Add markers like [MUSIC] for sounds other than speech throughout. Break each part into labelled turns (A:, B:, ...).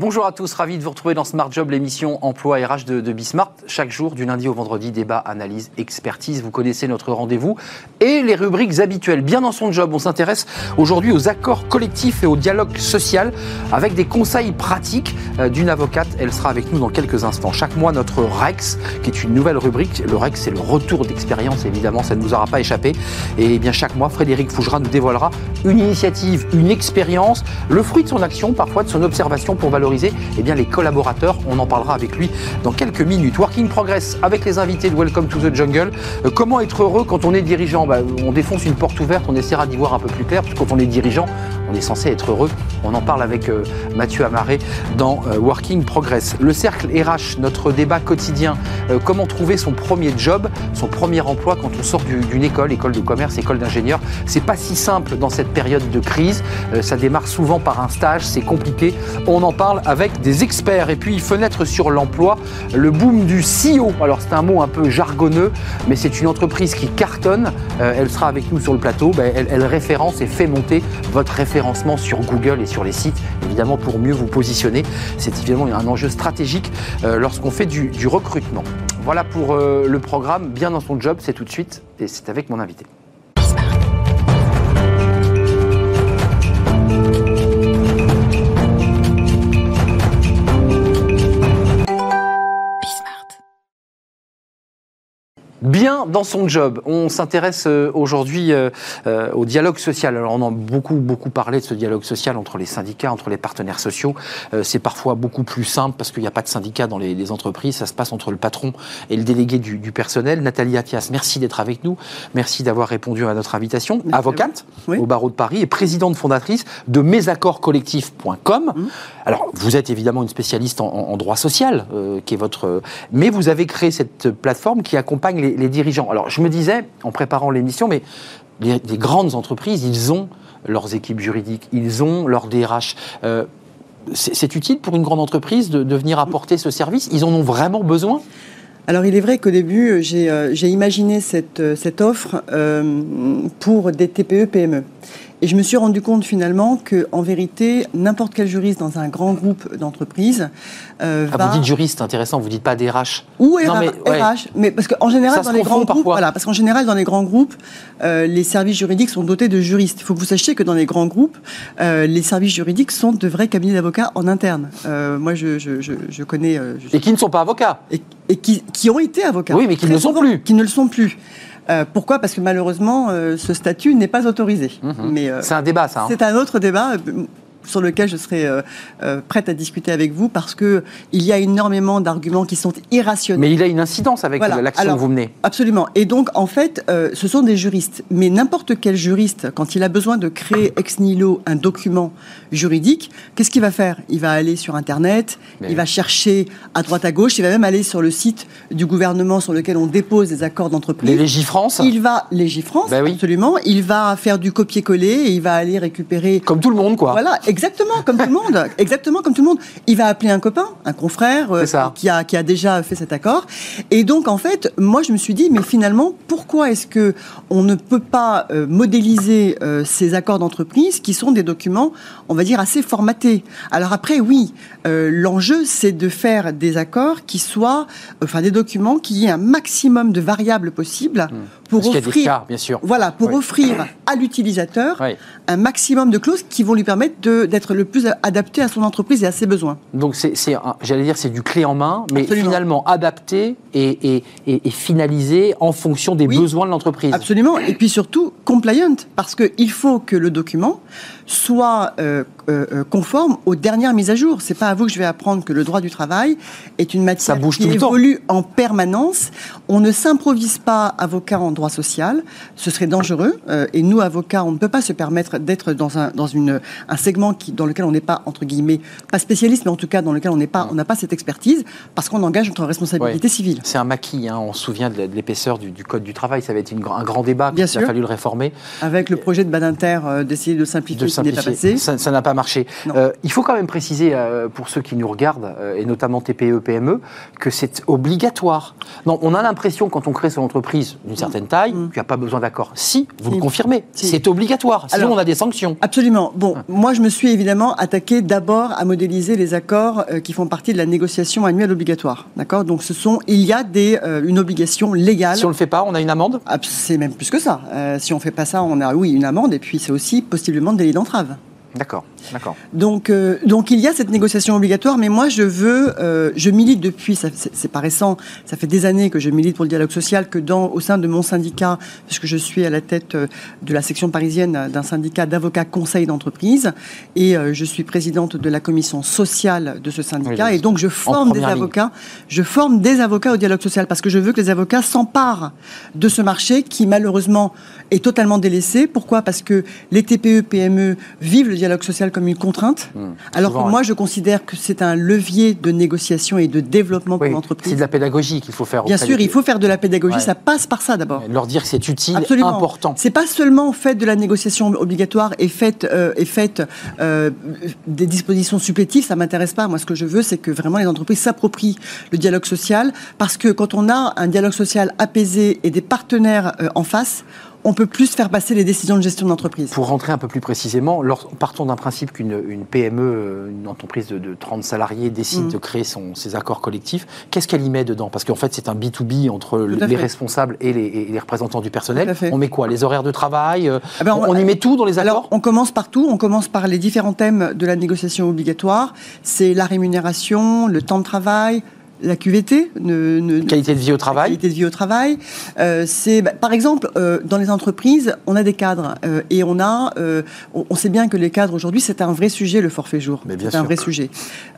A: Bonjour à tous, ravi de vous retrouver dans Smart Job, l'émission emploi RH de, de Bismart. Chaque jour, du lundi au vendredi, débat, analyse, expertise. Vous connaissez notre rendez-vous et les rubriques habituelles. Bien dans son job, on s'intéresse aujourd'hui aux accords collectifs et au dialogue social avec des conseils pratiques euh, d'une avocate. Elle sera avec nous dans quelques instants. Chaque mois, notre REX, qui est une nouvelle rubrique. Le REX, c'est le retour d'expérience, évidemment, ça ne nous aura pas échappé. Et bien chaque mois, Frédéric Fougera nous dévoilera une initiative, une expérience, le fruit de son action, parfois de son observation pour valoriser eh bien, les collaborateurs. On en parlera avec lui dans quelques minutes. Working Progress avec les invités de Welcome to the Jungle. Euh, comment être heureux quand on est dirigeant? Bah, On défonce une porte ouverte, on essaiera d'y voir un peu plus clair, parce que quand on est dirigeant, on est censé être heureux. On en parle avec euh, Mathieu Amaré dans euh, Working Progress. Le cercle RH, notre débat quotidien. comment trouver son premier job, son premier emploi quand on sort d'une école, école de commerce, école d'ingénieur? C'est pas si simple dans cette période de crise. ça démarre souvent par un stage, c'est compliqué. On en parle avec des experts. Et puis, fenêtre sur l'emploi, le boom du CEO. Alors, c'est un mot un peu jargonneux, mais c'est une entreprise qui cartonne. Euh, elle sera avec nous sur le plateau. Ben, elle, référence et fait monter votre sur Google et sur les sites, évidemment, pour mieux vous positionner. C'est évidemment un enjeu stratégique euh, lorsqu'on fait du, recrutement. Voilà pour euh, le programme. Bien dans son job, c'est tout de suite. Et c'est avec mon invité. Bien dans son job. On s'intéresse euh, aujourd'hui euh, euh, au dialogue social. Alors on a beaucoup beaucoup parlé de ce dialogue social entre les syndicats, entre les partenaires sociaux. c'est parfois beaucoup plus simple parce qu'il n'y a pas de syndicats dans les, entreprises. Ça se passe entre le patron et le délégué du, personnel. Nathalie Athias, merci d'être avec nous. Merci d'avoir répondu à notre invitation. Avocate au barreau de Paris et présidente fondatrice de mesaccordscollectifs.com. Mmh. Alors vous êtes évidemment une spécialiste en, droit social, qui est votre. Mais vous avez créé cette plateforme qui accompagne les dirigeants. Alors, je me disais, en préparant l'émission, mais les, grandes entreprises, ils ont leurs équipes juridiques, ils ont leur DRH. Euh, c'est utile pour une grande entreprise de, venir apporter ce service? Ils en ont vraiment besoin?
B: Alors il est vrai qu'au début, j'ai euh, imaginé euh, cette offre pour des TPE-PME. Et je me suis rendu compte finalement que, en vérité, n'importe quel juriste dans un grand groupe d'entreprises
A: euh, ah, Vous dites juriste, intéressant. Vous dites pas DRH.
B: Ou RH, mais, RH, mais parce qu'en général dans les grands groupes, voilà, parce qu'en général dans les grands groupes, euh, les services juridiques sont dotés de juristes. Il faut que vous sachiez que dans les grands groupes, euh, les services juridiques sont de vrais cabinets d'avocats en interne. Euh, moi, je, je, je, je connais. Euh,
A: et qui ne sont pas avocats.
B: Et, et qui, qui, ont été avocats.
A: Oui, mais qui ne le sont plus.
B: Qui ne le sont plus. Euh, pourquoi? Parce que malheureusement, euh, ce statut n'est pas autorisé.
A: Mhm. Mais euh, c'est un débat, ça. Hein.
B: C'est un autre débat sur lequel je serais euh, euh, prête à discuter avec vous parce que il y a énormément d'arguments qui sont irrationnels.
A: Mais il a une incidence avec l'action que vous menez.
B: Absolument. Et donc, en fait, euh, ce sont des juristes. Mais n'importe quel juriste, quand il a besoin de créer ex nihilo un document juridique, qu'est-ce qu'il va faire? Il va aller sur Internet, il va chercher à droite à gauche, il va même aller sur le site du gouvernement sur lequel on dépose des accords d'entreprise.
A: Les Légifrance
B: Il va, Légifrance, ben oui. absolument. Il va faire du copier-coller et il va aller récupérer.
A: Comme tout le monde, quoi.
B: Voilà, Exactement, comme tout le monde. [LAUGHS] Exactement, comme tout le monde. Il va appeler un copain, un confrère euh, qui, a, qui a déjà fait cet accord. Et donc, en fait, moi, je me suis dit, mais finalement, pourquoi est-ce que on ne peut pas euh, modéliser euh, ces accords d'entreprise qui sont des documents, on va dire, assez formatés? Alors après, oui, l'enjeu, c'est de faire des accords qui soient, enfin, des documents qui aient un maximum de variables possibles
A: hmm. pour offrir, bien sûr.
B: Voilà, pour offrir à l'utilisateur un maximum de clauses qui vont lui permettre de d'être le plus adapté à son entreprise et à ses besoins.
A: Donc c'est, j'allais dire, c'est du clé en main, mais finalement adapté et, et, finalisé en fonction des besoins de l'entreprise.
B: Absolument. Et puis surtout compliant, parce qu'il faut que le document soit euh, euh, euh, conforme aux dernières mises à jour. C'est pas à vous que je vais apprendre que le droit du travail est une matière qui évolue en permanence. On ne s'improvise pas avocat en droit social, ce serait dangereux. et nous, avocats, on ne peut pas se permettre d'être dans un dans une un segment qui dans lequel on n'est pas entre guillemets pas spécialiste, mais en tout cas dans lequel on n'est pas on n'a pas cette expertise parce qu'on engage notre responsabilité civile.
A: C'est un maquis. Hein. On se souvient de l'épaisseur du, code du travail. Ça va être un grand débat. Bien il a fallu le réformer.
B: Avec le projet de Badinter d'essayer de simplifier
A: ça n'a pas marché. Euh, il faut quand même préciser, euh, pour ceux qui nous regardent, euh, et notamment TPE, PME, que c'est obligatoire. Non, on a l'impression, quand on crée son entreprise d'une certaine mm. taille, mm. qu'il n'y a pas besoin d'accord. Si, vous le confirmez, c'est obligatoire. Sinon, on a des sanctions.
B: Absolument. Bon, moi, je me suis évidemment attaqué d'abord à modéliser les accords qui font partie de la négociation annuelle obligatoire. D'accord? Donc ce sont, il y a des, une obligation légale.
A: Si on le fait pas, on a une amende?
B: Ah, C'est même plus que ça. si on fait pas ça, on a oui une amende et puis c'est aussi possiblement délit d'entrave.
A: D'accord, d'accord.
B: Donc, euh, donc il y a cette négociation obligatoire, mais moi je veux, euh, je milite depuis, c'est pas récent, ça fait des années que je milite pour le dialogue social, que dans, au sein de mon syndicat, puisque je suis à la tête euh, de la section parisienne d'un syndicat d'avocats conseils d'entreprise, et je suis présidente de la commission sociale de ce syndicat, et donc je forme des avocats, je forme des avocats au dialogue social, parce que je veux que les avocats s'emparent de ce marché qui malheureusement est totalement délaissé. Pourquoi? Parce que les TPE, PME vivent le dialogue social comme une contrainte, mmh. alors que moi, je considère que c'est un levier de négociation et de développement pour l'entreprise.
A: C'est de la pédagogie qu'il faut faire.
B: Bien sûr, il faut faire de la pédagogie. Ça passe par ça d'abord.
A: Leur dire que c'est utile, Absolument. important.
B: C'est pas seulement fait de la négociation obligatoire et fait euh, et fait euh, des dispositions supplétives. Ça m'intéresse pas. Moi, ce que je veux, c'est que vraiment les entreprises s'approprient le dialogue social, parce que quand on a un dialogue social apaisé et des partenaires euh, en face, on peut plus faire passer les décisions de gestion d'entreprise.
A: Pour rentrer un peu plus précisément, partons d'un principe qu'une PME, euh, une entreprise de, 30 salariés, décide mm. de créer son, ses accords collectifs. Qu'est-ce qu'elle y met dedans? Parce qu'en fait, c'est un B2B entre les responsables et les, représentants du personnel. On met quoi? Les horaires de travail euh, ah ben, on, y met tout dans les accords? Alors,
B: on commence partout. On commence par les différents thèmes de la négociation obligatoire. C'est la rémunération, le temps de travail, la QVT,
A: ne, qualité de vie au travail.
B: Qualité de vie au travail. Euh, c'est bah, par exemple euh, dans les entreprises, on a des cadres euh, et on a, on, sait bien que les cadres aujourd'hui c'est un vrai sujet le forfait jour. C'est un vrai sujet.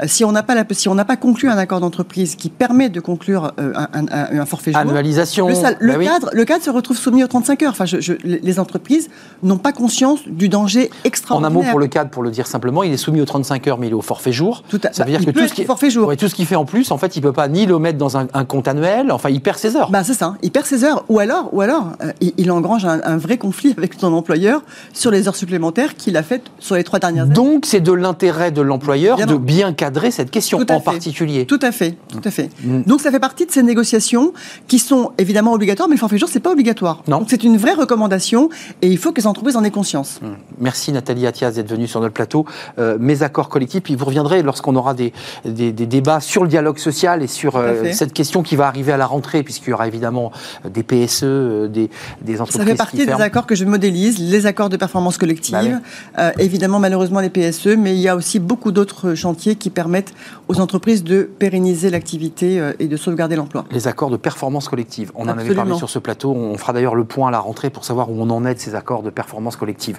B: si on n'a pas la, si on n'a pas conclu un accord d'entreprise qui permet de conclure un, forfait jour,
A: annualisation,
B: le, bah cadre, le cadre se retrouve soumis aux 35 heures. Enfin, les entreprises n'ont pas conscience du danger extraordinaire.
A: En un mot pour le cadre, pour le dire simplement, il est soumis aux 35 heures, mais il est au forfait jour.
B: Tout à, Ça veut dire que tout ce qui, forfait jour.
A: tout ce qu'il fait en plus, en fait, il peut pas ni le mettre dans un, compte annuel, enfin il perd ses heures.
B: Ben, c'est ça, il perd ses heures. Ou alors, ou alors euh, il, engrange un, vrai conflit [LAUGHS] avec son employeur sur les heures supplémentaires qu'il a faites sur les trois dernières années.
A: Donc c'est de l'intérêt de l'employeur de bien cadrer cette question en particulier.
B: Tout à fait, tout à fait. Mm. Donc ça fait partie de ces négociations qui sont évidemment obligatoires, mais le forfait jour c'est pas obligatoire. Non. Donc c'est une vraie recommandation et il faut que les entreprises en aient conscience. Mm.
A: Merci Nathalie Attias d'être venue sur notre plateau. Euh, mes accords collectifs, puis vous reviendrez lorsqu'on aura des, des, des, débats sur le dialogue social et sur euh, cette question qui va arriver à la rentrée, puisqu'il y aura évidemment euh, des PSE, euh, des, des entreprises.
B: Ça fait partie des accords que je modélise, les accords de performance collective, bah évidemment malheureusement les PSE, mais il y a aussi beaucoup d'autres chantiers qui permettent aux entreprises de pérenniser l'activité et de sauvegarder l'emploi.
A: Les accords de performance collective, on en avait parlé sur ce plateau, on fera d'ailleurs le point à la rentrée pour savoir où on en est de ces accords de performance collective.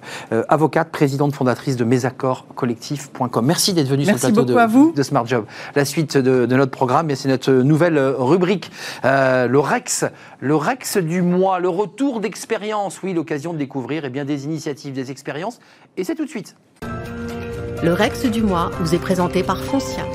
A: avocate, présidente fondatrice de mesaccordscollectifs.com. Merci d'être venue sur le plateau de, de, Smart Job. La suite de, de notre programme, c'est notre nouvelle rubrique, euh, le Rex, le Rex du mois, le retour d'expérience. Oui, l'occasion de découvrir eh bien, des initiatives, des expériences. Et c'est tout de suite.
C: Le Rex du mois vous est présenté par Foncia.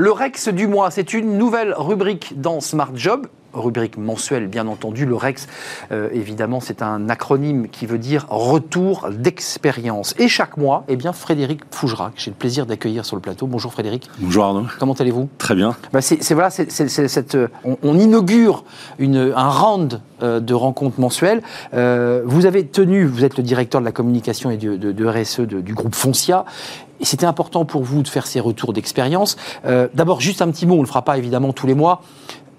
A: Le Rex du mois, c'est une nouvelle rubrique dans Smart Job rubrique mensuelle, bien entendu. Le REX, euh, évidemment, c'est un acronyme qui veut dire retour d'expérience. Et chaque mois, eh bien, Frédéric Fougera, j'ai le plaisir d'accueillir sur le plateau. Bonjour Frédéric.
D: Bonjour Arnaud.
A: Comment allez-vous?
D: Très bien.
A: Bah, c'est, voilà, c'est, cette, on, inaugure une, un round euh, de rencontres mensuelles. Euh, vous avez tenu, vous êtes le directeur de la communication et de, de, RSE du groupe Foncia. C'était important pour vous de faire ces retours d'expérience. D'abord, juste un petit mot, on ne le fera pas évidemment tous les mois.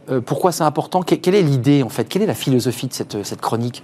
A: Euh, pourquoi c'est important? Quelle est l'idée en fait? Quelle est la philosophie de cette, cette chronique?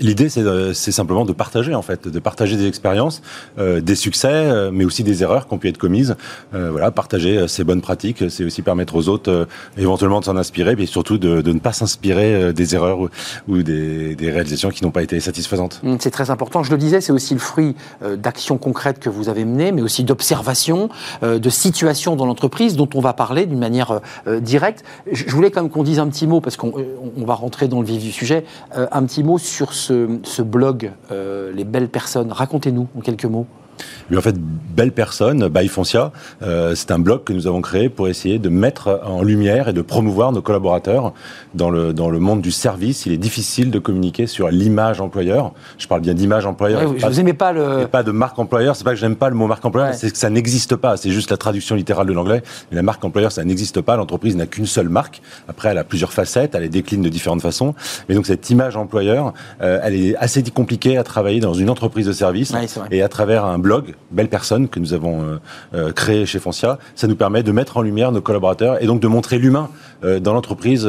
D: L'idée c'est simplement de partager en fait, de partager des expériences, euh, des succès, euh, mais aussi des erreurs qui ont pu être commises. voilà, partager ces bonnes pratiques, c'est aussi permettre aux autres éventuellement de s'en inspirer, mais surtout de, de ne pas s'inspirer des erreurs ou, des, des, réalisations qui n'ont pas été satisfaisantes.
A: Hum, c'est très important. Je le disais, c'est aussi le fruit d'actions concrètes que vous avez menées, mais aussi d'observations, de situations dans l'entreprise dont on va parler d'une manière directe. Je voulais qu'on dise un petit mot, parce qu'on euh, va rentrer dans le vif du sujet, euh, un petit mot sur ce, blog, euh, Les Belles Personnes. Racontez-nous en quelques mots.
D: Mais en fait, Belle Personne, by Foncia, euh, c'est un blog que nous avons créé pour essayer de mettre en lumière et de promouvoir nos collaborateurs dans le, dans le monde du service. Il est difficile de communiquer sur l'image employeur. Je parle bien d'image employeur.
A: je vous aimais pas le...
D: Pas de marque employeur. C'est pas que j'aime pas le mot marque employeur, c'est que ça n'existe pas. C'est juste la traduction littérale de l'anglais. La marque employeur, ça n'existe pas. L'entreprise n'a qu'une seule marque. Après, elle a plusieurs facettes. Elle les décline de différentes façons. Mais donc, cette image employeur, euh, elle est assez compliquée à travailler dans une entreprise de service. et à travers un blog, Belle Personne, que nous avons euh, euh, créé chez Foncia, ça nous permet de mettre en lumière nos collaborateurs et donc de montrer l'humain dans l'entreprise,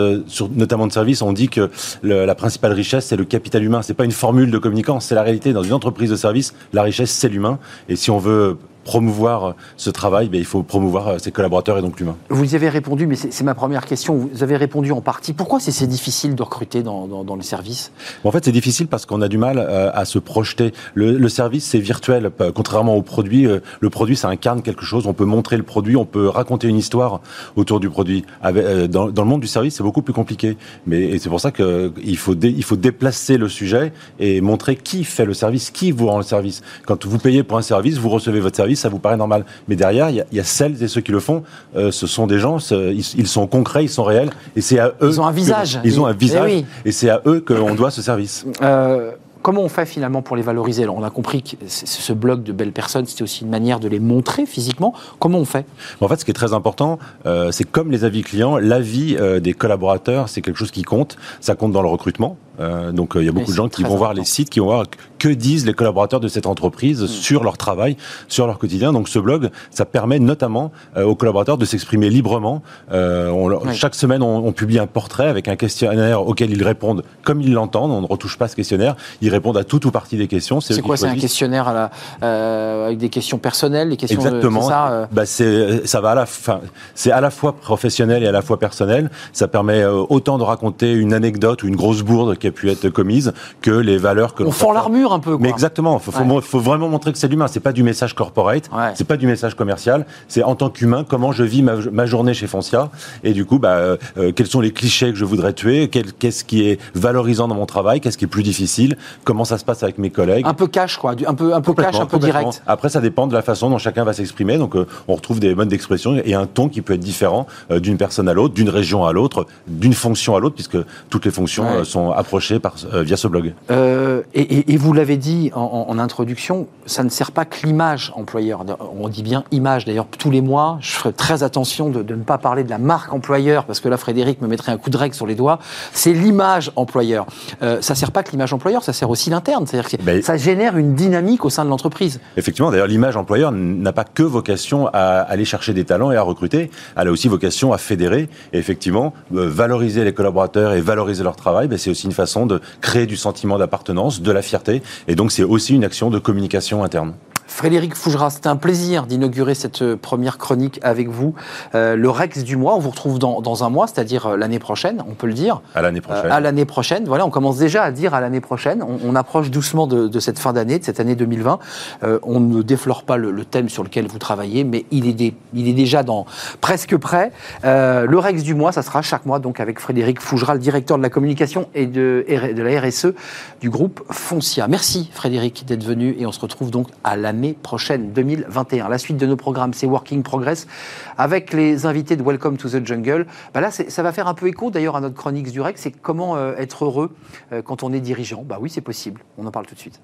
D: notamment de service. On dit que la principale richesse, c'est le capital humain. C'est pas une formule de communicant, c'est la réalité. Dans une entreprise de service, la richesse, c'est l'humain. Et si on veut promouvoir ce travail, ben, il faut promouvoir ses collaborateurs et donc l'humain.
A: Vous y avez répondu, mais c'est ma première question. Vous avez répondu en partie. Pourquoi c'est si difficile de recruter dans, dans, dans le service
D: En fait, c'est difficile parce qu'on a du mal euh, à se projeter. Le, le service, c'est virtuel. Contrairement au produit, euh, le produit, ça incarne quelque chose. On peut montrer le produit, on peut raconter une histoire autour du produit. Euh, dans, dans le monde du service, c'est beaucoup plus compliqué. Mais c'est pour ça qu'il faut, il faut déplacer le sujet et montrer qui fait le service, qui vous rend le service. Quand vous payez pour un service, vous recevez votre service ça vous paraît normal. Mais derrière, il y, a celles et ceux qui le font. Euh, ce sont des gens, ils, sont concrets, ils sont réels, et c'est à eux.
A: Ils ont un visage.
D: ils ont un visage, eh et c'est à eux qu'on doit ce service.
A: Euh, Comment on fait finalement pour les valoriser Alors, on a compris que ce blog de belles personnes, c'était aussi une manière de les montrer physiquement. Comment on fait?
D: En fait, ce qui est très important, euh, c'est comme les avis clients, l'avis euh, des collaborateurs, c'est quelque chose qui compte. Ça compte dans le recrutement. Euh, donc, il y a beaucoup de gens qui vont voir les sites, qui vont voir que disent les collaborateurs de cette entreprise mm. sur leur travail, sur leur quotidien. Donc, ce blog, ça permet notamment aux collaborateurs de s'exprimer librement. Chaque semaine, on, publie un portrait avec un questionnaire auquel ils répondent comme ils l'entendent. On ne retouche pas ce questionnaire répondent à toute ou partie des questions.
A: C'est quoi C'est un questionnaire à la, euh, avec des questions personnelles, des questions
D: Exactement. ça, euh? Bah ça va à la fin. C'est à la fois professionnel et à la fois personnel. Ça permet euh, autant de raconter une anecdote ou une grosse bourde qui pu être commise que les valeurs que
A: on fend l'armure un peu. Quoi.
D: Mais exactement. Faut, faut, faut, vraiment montrer que c'est l'humain. C'est pas du message corporate. Ouais. C'est pas du message commercial. C'est en tant qu'humain comment je vis ma, ma, journée chez Foncia et du coup bah quels sont les clichés que je voudrais tuer, qu'est-ce qui est valorisant dans mon travail, qu'est-ce qui est plus difficile comment ça se passe avec mes collègues.
A: Un peu cash, quoi, un peu, un peu cash, un peu direct.
D: Après, ça dépend de la façon dont chacun va s'exprimer. Donc, euh, on retrouve des modes d'expression et un ton qui peut être différent euh, d'une personne à l'autre, d'une région à l'autre, d'une fonction à l'autre, puisque toutes les fonctions euh, sont par, via ce blog.
A: Et, et, vous l'avez dit en, en, introduction, ça ne sert pas que l'image employeur. On dit bien image. D'ailleurs, tous les mois, je ferai très attention de, de, ne pas parler de la marque employeur, parce que là, Frédéric me mettrait un coup de règle sur les doigts. C'est l'image employeur. Euh, ça sert pas que l'image employeur, ça sert aussi l'interne. C'est-à-dire que ça génère une dynamique au sein de l'entreprise.
D: Effectivement, d'ailleurs, l'image employeur n'a pas que vocation à aller chercher des talents et à recruter. Elle a aussi vocation à fédérer. Et effectivement, euh, valoriser les collaborateurs et valoriser leur travail, ben, c'est aussi une de créer du sentiment d'appartenance, de la fierté. Et donc, c'est aussi une action de communication interne.
A: Frédéric Fougera, c'était un plaisir d'inaugurer cette euh, première chronique avec vous. Euh, le Rex du mois, on vous retrouve dans, dans un mois, c'est-à-dire euh, l'année prochaine, on peut le dire.
D: À l'année prochaine.
A: à l'année prochaine, voilà, on commence déjà à dire à l'année prochaine. On, approche doucement de, de, cette fin d'année, de cette année 2020. on ne déflore pas le, thème sur lequel vous travaillez, mais il est, il est déjà dans, presque prêt. le Rex du mois, ça sera chaque mois, donc avec Frédéric Fougera, le directeur de la communication et de, de la RSE du groupe Foncia. Merci Frédéric d'être venu et on se retrouve donc à l'année prochaine, 2021. La suite de nos programmes, c'est Working Progress, avec les invités de Welcome to the Jungle. Bah là, ça va faire un peu écho d'ailleurs à notre chronique du REC, c'est comment euh, être heureux euh, quand on est dirigeant. Bah oui, c'est possible. On en parle tout de suite.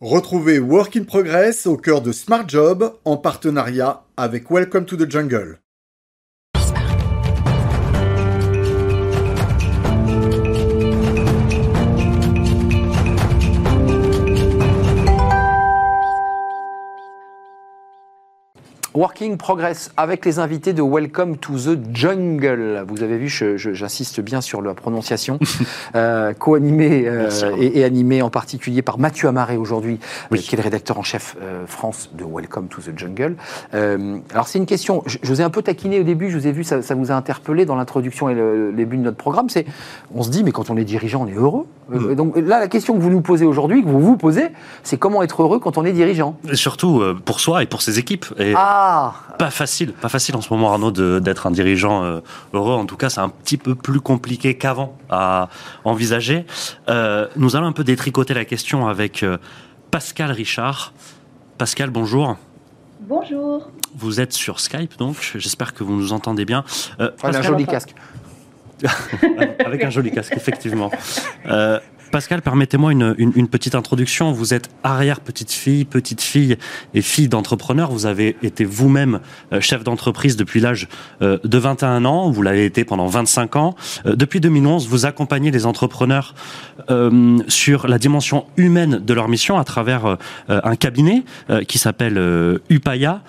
E: Retrouvez Working Progress au cœur de Smart Job en partenariat avec Welcome to the Jungle.
A: Working Progress avec les invités de Welcome to the Jungle. Vous avez vu, j'insiste bien sur la prononciation, [LAUGHS] euh, co-animé euh, et, animé en particulier par Mathieu Amaré aujourd'hui, euh, qui est le rédacteur en chef France de Welcome to the Jungle. alors c'est une question, je, vous ai un peu taquiné au début, je vous ai vu, ça, vous a interpellé dans l'introduction et le, début de notre programme, c'est, on se dit, mais quand on est dirigeant, on est heureux. Mm. Donc là, la question que vous nous posez aujourd'hui, que vous vous posez, c'est comment être heureux quand on est dirigeant?
F: surtout pour soi et pour ses équipes. Et...
A: Ah
F: pas facile, pas facile en ce moment, Arnaud, d'être un dirigeant euh, heureux. En tout cas, c'est un petit peu plus compliqué qu'avant à envisager. Euh, nous allons un peu détricoter la question avec euh, Pascal Richard. Pascal, bonjour.
G: Bonjour.
F: Vous êtes sur Skype, donc j'espère que vous nous entendez bien.
A: Euh, un joli casque. [LAUGHS]
F: Avec un joli casque, effectivement. Pascal, permettez-moi une, petite introduction. Vous êtes arrière-petite-fille, petite-fille et fille d'entrepreneur. Vous avez été vous-même euh, chef d'entreprise depuis l'âge euh, de 21 ans. Vous l'avez été pendant 25 ans. Euh, depuis 2011, vous accompagnez les entrepreneurs sur la dimension humaine de leur mission à travers un cabinet qui s'appelle Upaya,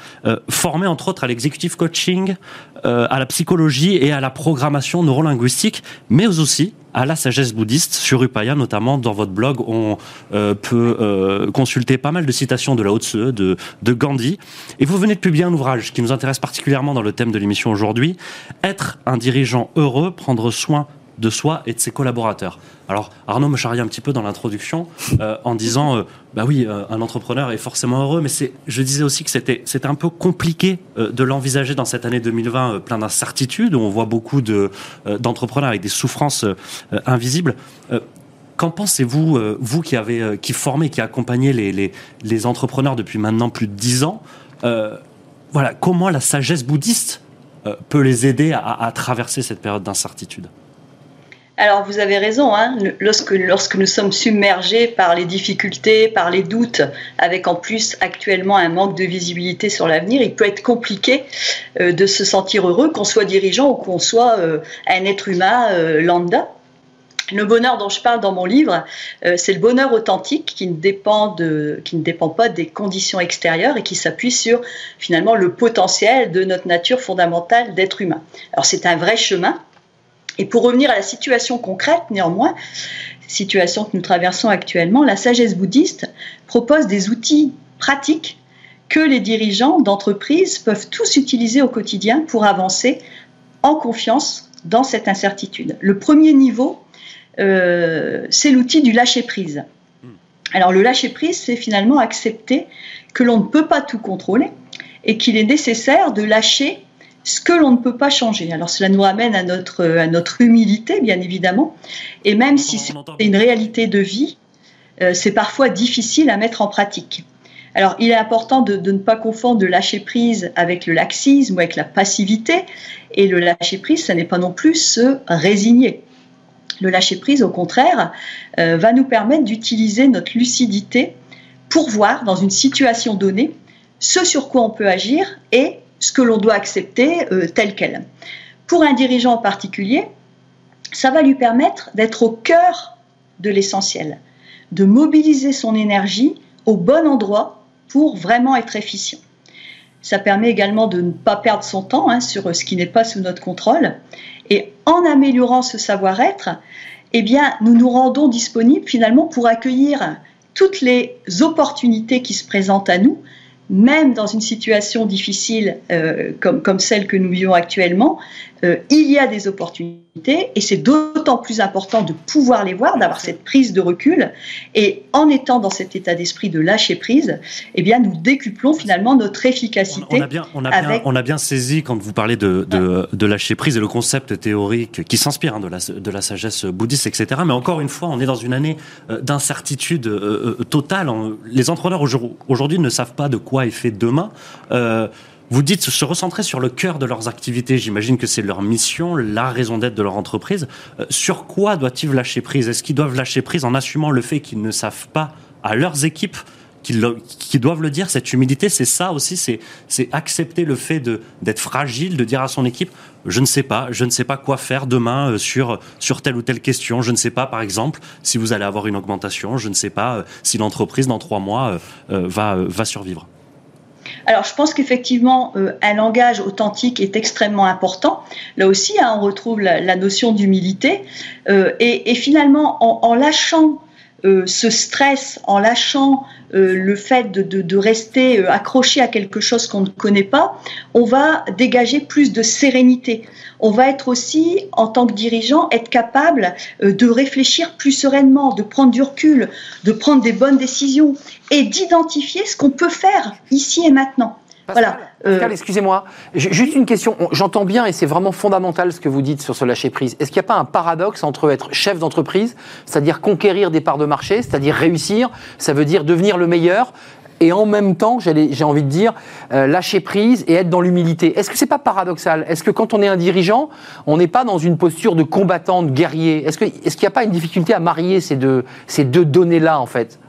F: formé entre autres à l'executive coaching, à la psychologie et à la programmation neurolinguistique, mais aussi à la sagesse bouddhiste sur Upaya, notamment dans votre blog, on euh, peut euh, consulter pas mal de citations de Lao Tse, de, de Gandhi. Et vous venez de publier un ouvrage qui nous intéresse particulièrement dans le thème de l'émission aujourd'hui, Être un dirigeant heureux, prendre soin de soi et de ses collaborateurs. Alors Arnaud me charriait un petit peu dans l'introduction euh, en disant, euh, bah oui, euh, un entrepreneur est forcément heureux, mais c'est, je disais aussi que c'était, c'était un peu compliqué de l'envisager dans cette année 2020 plein d'incertitudes où on voit beaucoup de, d'entrepreneurs avec des souffrances invisibles. Qu'en pensez-vous, vous qui avez, qui formez, qui accompagnez les, les, les, entrepreneurs depuis maintenant plus de dix ans Voilà, comment la sagesse bouddhiste peut les aider à, à traverser cette période d'incertitude?
G: Alors vous avez raison, hein, lorsque, lorsque nous sommes submergés par les difficultés, par les doutes, avec en plus actuellement un manque de visibilité sur l'avenir, il peut être compliqué euh, de se sentir heureux, qu'on soit dirigeant ou qu'on soit euh, un être humain euh, lambda. Le bonheur dont je parle dans mon livre, c'est le bonheur authentique qui ne, dépend qui ne dépend pas des conditions extérieures et qui s'appuie sur finalement le potentiel de notre nature fondamentale d'être humain. Alors c'est un vrai chemin et pour revenir à la situation concrète, néanmoins, situation que nous traversons actuellement, la sagesse bouddhiste propose des outils pratiques que les dirigeants d'entreprise peuvent tous utiliser au quotidien pour avancer en confiance dans cette incertitude. Le premier niveau, euh, c'est l'outil du lâcher-prise. Alors le lâcher-prise, c'est finalement accepter que l'on ne peut pas tout contrôler et qu'il est nécessaire de lâcher ce que l'on ne peut pas changer. Alors cela nous ramène à notre, à notre humilité, bien évidemment, et même si c'est une réalité de vie, euh, c'est parfois difficile à mettre en pratique. Alors, il est important de, ne pas confondre le lâcher prise avec le laxisme ou avec la passivité. Et le lâcher prise, ce n'est pas non plus se résigner. Le lâcher prise, au contraire, euh, va nous permettre d'utiliser notre lucidité pour voir dans une situation donnée ce sur quoi on peut agir et ce que l'on doit accepter euh, tel quel. Pour un dirigeant en particulier, ça va lui permettre d'être au cœur de l'essentiel, de mobiliser son énergie au bon endroit pour vraiment être efficient. Ça permet également de ne pas perdre son temps hein, sur ce qui n'est pas sous notre contrôle. Et en améliorant ce savoir-être, eh bien, nous nous rendons disponibles finalement pour accueillir toutes les opportunités qui se présentent à nous, même dans une situation difficile euh, comme, comme celle que nous vivons actuellement, euh, il y a des opportunités et c'est d'autant plus important de pouvoir les voir, d'avoir cette prise de recul. Et en étant dans cet état d'esprit de lâcher prise, eh bien, nous décuplons finalement notre efficacité.
F: On, a, bien, on, a, bien, on a bien saisi quand vous parlez de, de, de lâcher prise et le concept théorique qui s'inspire hein, de, la, de la sagesse bouddhiste, etc. Mais encore une fois, on est dans une année euh, d'incertitude euh, totale. Les entrepreneurs aujourd'hui ne savent pas de quoi est fait demain. Vous dites se recentrer sur le cœur de leurs activités. J'imagine que c'est leur mission, la raison d'être de leur entreprise. Euh, sur quoi doivent-ils lâcher prise? Est-ce qu'ils doivent lâcher prise en assumant le fait qu'ils ne savent pas à leurs équipes qu'ils doivent le dire, cette humilité, c'est ça aussi, c'est accepter le fait d'être fragile, de dire à son équipe, je ne sais pas, je ne sais pas quoi faire demain euh, sur, telle ou telle question, je ne sais pas, par exemple, si vous allez avoir une augmentation, je ne sais pas euh, si l'entreprise, dans trois mois, va survivre.
G: Alors, je pense qu'effectivement, euh, un langage authentique est extrêmement important. Là aussi, hein, on retrouve la, notion d'humilité. Euh, et, finalement, en, lâchant euh, ce stress, en lâchant le fait de, rester accroché à quelque chose qu'on ne connaît pas, on va dégager plus de sérénité. On va être aussi, en tant que dirigeant, être capable de réfléchir plus sereinement, de prendre du recul, de prendre des bonnes décisions et d'identifier ce qu'on peut faire ici et maintenant.
A: Voilà. Euh, excusez-moi. Juste une question. J'entends bien et c'est vraiment fondamental ce que vous dites sur ce lâcher prise. Est-ce qu'il n'y a pas un paradoxe entre être chef d'entreprise, c'est-à-dire conquérir des parts de marché, c'est-à-dire réussir, ça veut dire devenir le meilleur, et en même temps, j'ai envie de dire, euh, lâcher prise et être dans l'humilité. Est-ce que c'est pas paradoxal? Est-ce que quand on est un dirigeant, on n'est pas dans une posture de combattant, de guerrier? Est-ce qu'il est n'y a pas une difficulté à marier ces deux, ces deux données-là, en fait?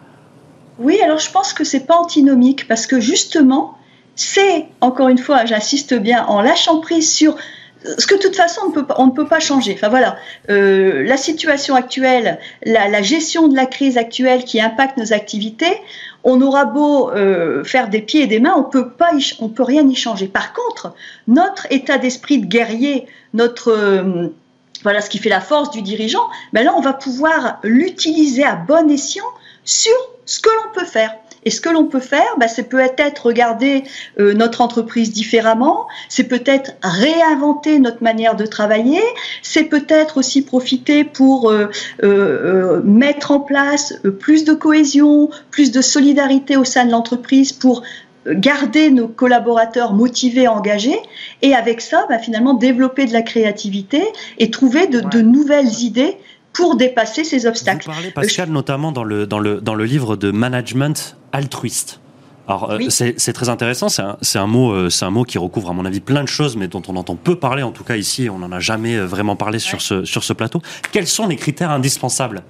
G: Oui, alors je pense que c'est pas antinomique, parce que justement, c'est, encore une fois, j'insiste bien, en lâchant prise sur ce que de toute façon on, ne peut pas changer. Enfin voilà, euh, la situation actuelle, la, gestion de la crise actuelle qui impacte nos activités, on aura beau euh, faire des pieds et des mains, on peut peut rien y changer. Par contre, notre état d'esprit de guerrier, notre euh, voilà ce qui fait la force du dirigeant, ben là on va pouvoir l'utiliser à bon escient sur ce que l'on peut faire. Et ce que l'on peut faire, bah, c'est peut-être regarder euh, notre entreprise différemment, c'est peut-être réinventer notre manière de travailler, c'est peut-être aussi profiter pour euh, euh, mettre en place plus de cohésion, plus de solidarité au sein de l'entreprise pour garder nos collaborateurs motivés, engagés, et avec ça, bah, finalement, développer de la créativité et trouver de nouvelles idées pour dépasser ces obstacles.
F: Vous parlez, Pascal, notamment dans le, dans, le, dans le livre de Management altruiste. Alors euh, c'est très intéressant, c'est un, un, mot, euh, c'est un mot qui recouvre à mon avis plein de choses, mais dont on entend peu parler, en tout cas ici, on n'en a jamais euh, vraiment parlé sur, ce, sur ce plateau. Quels sont les critères indispensables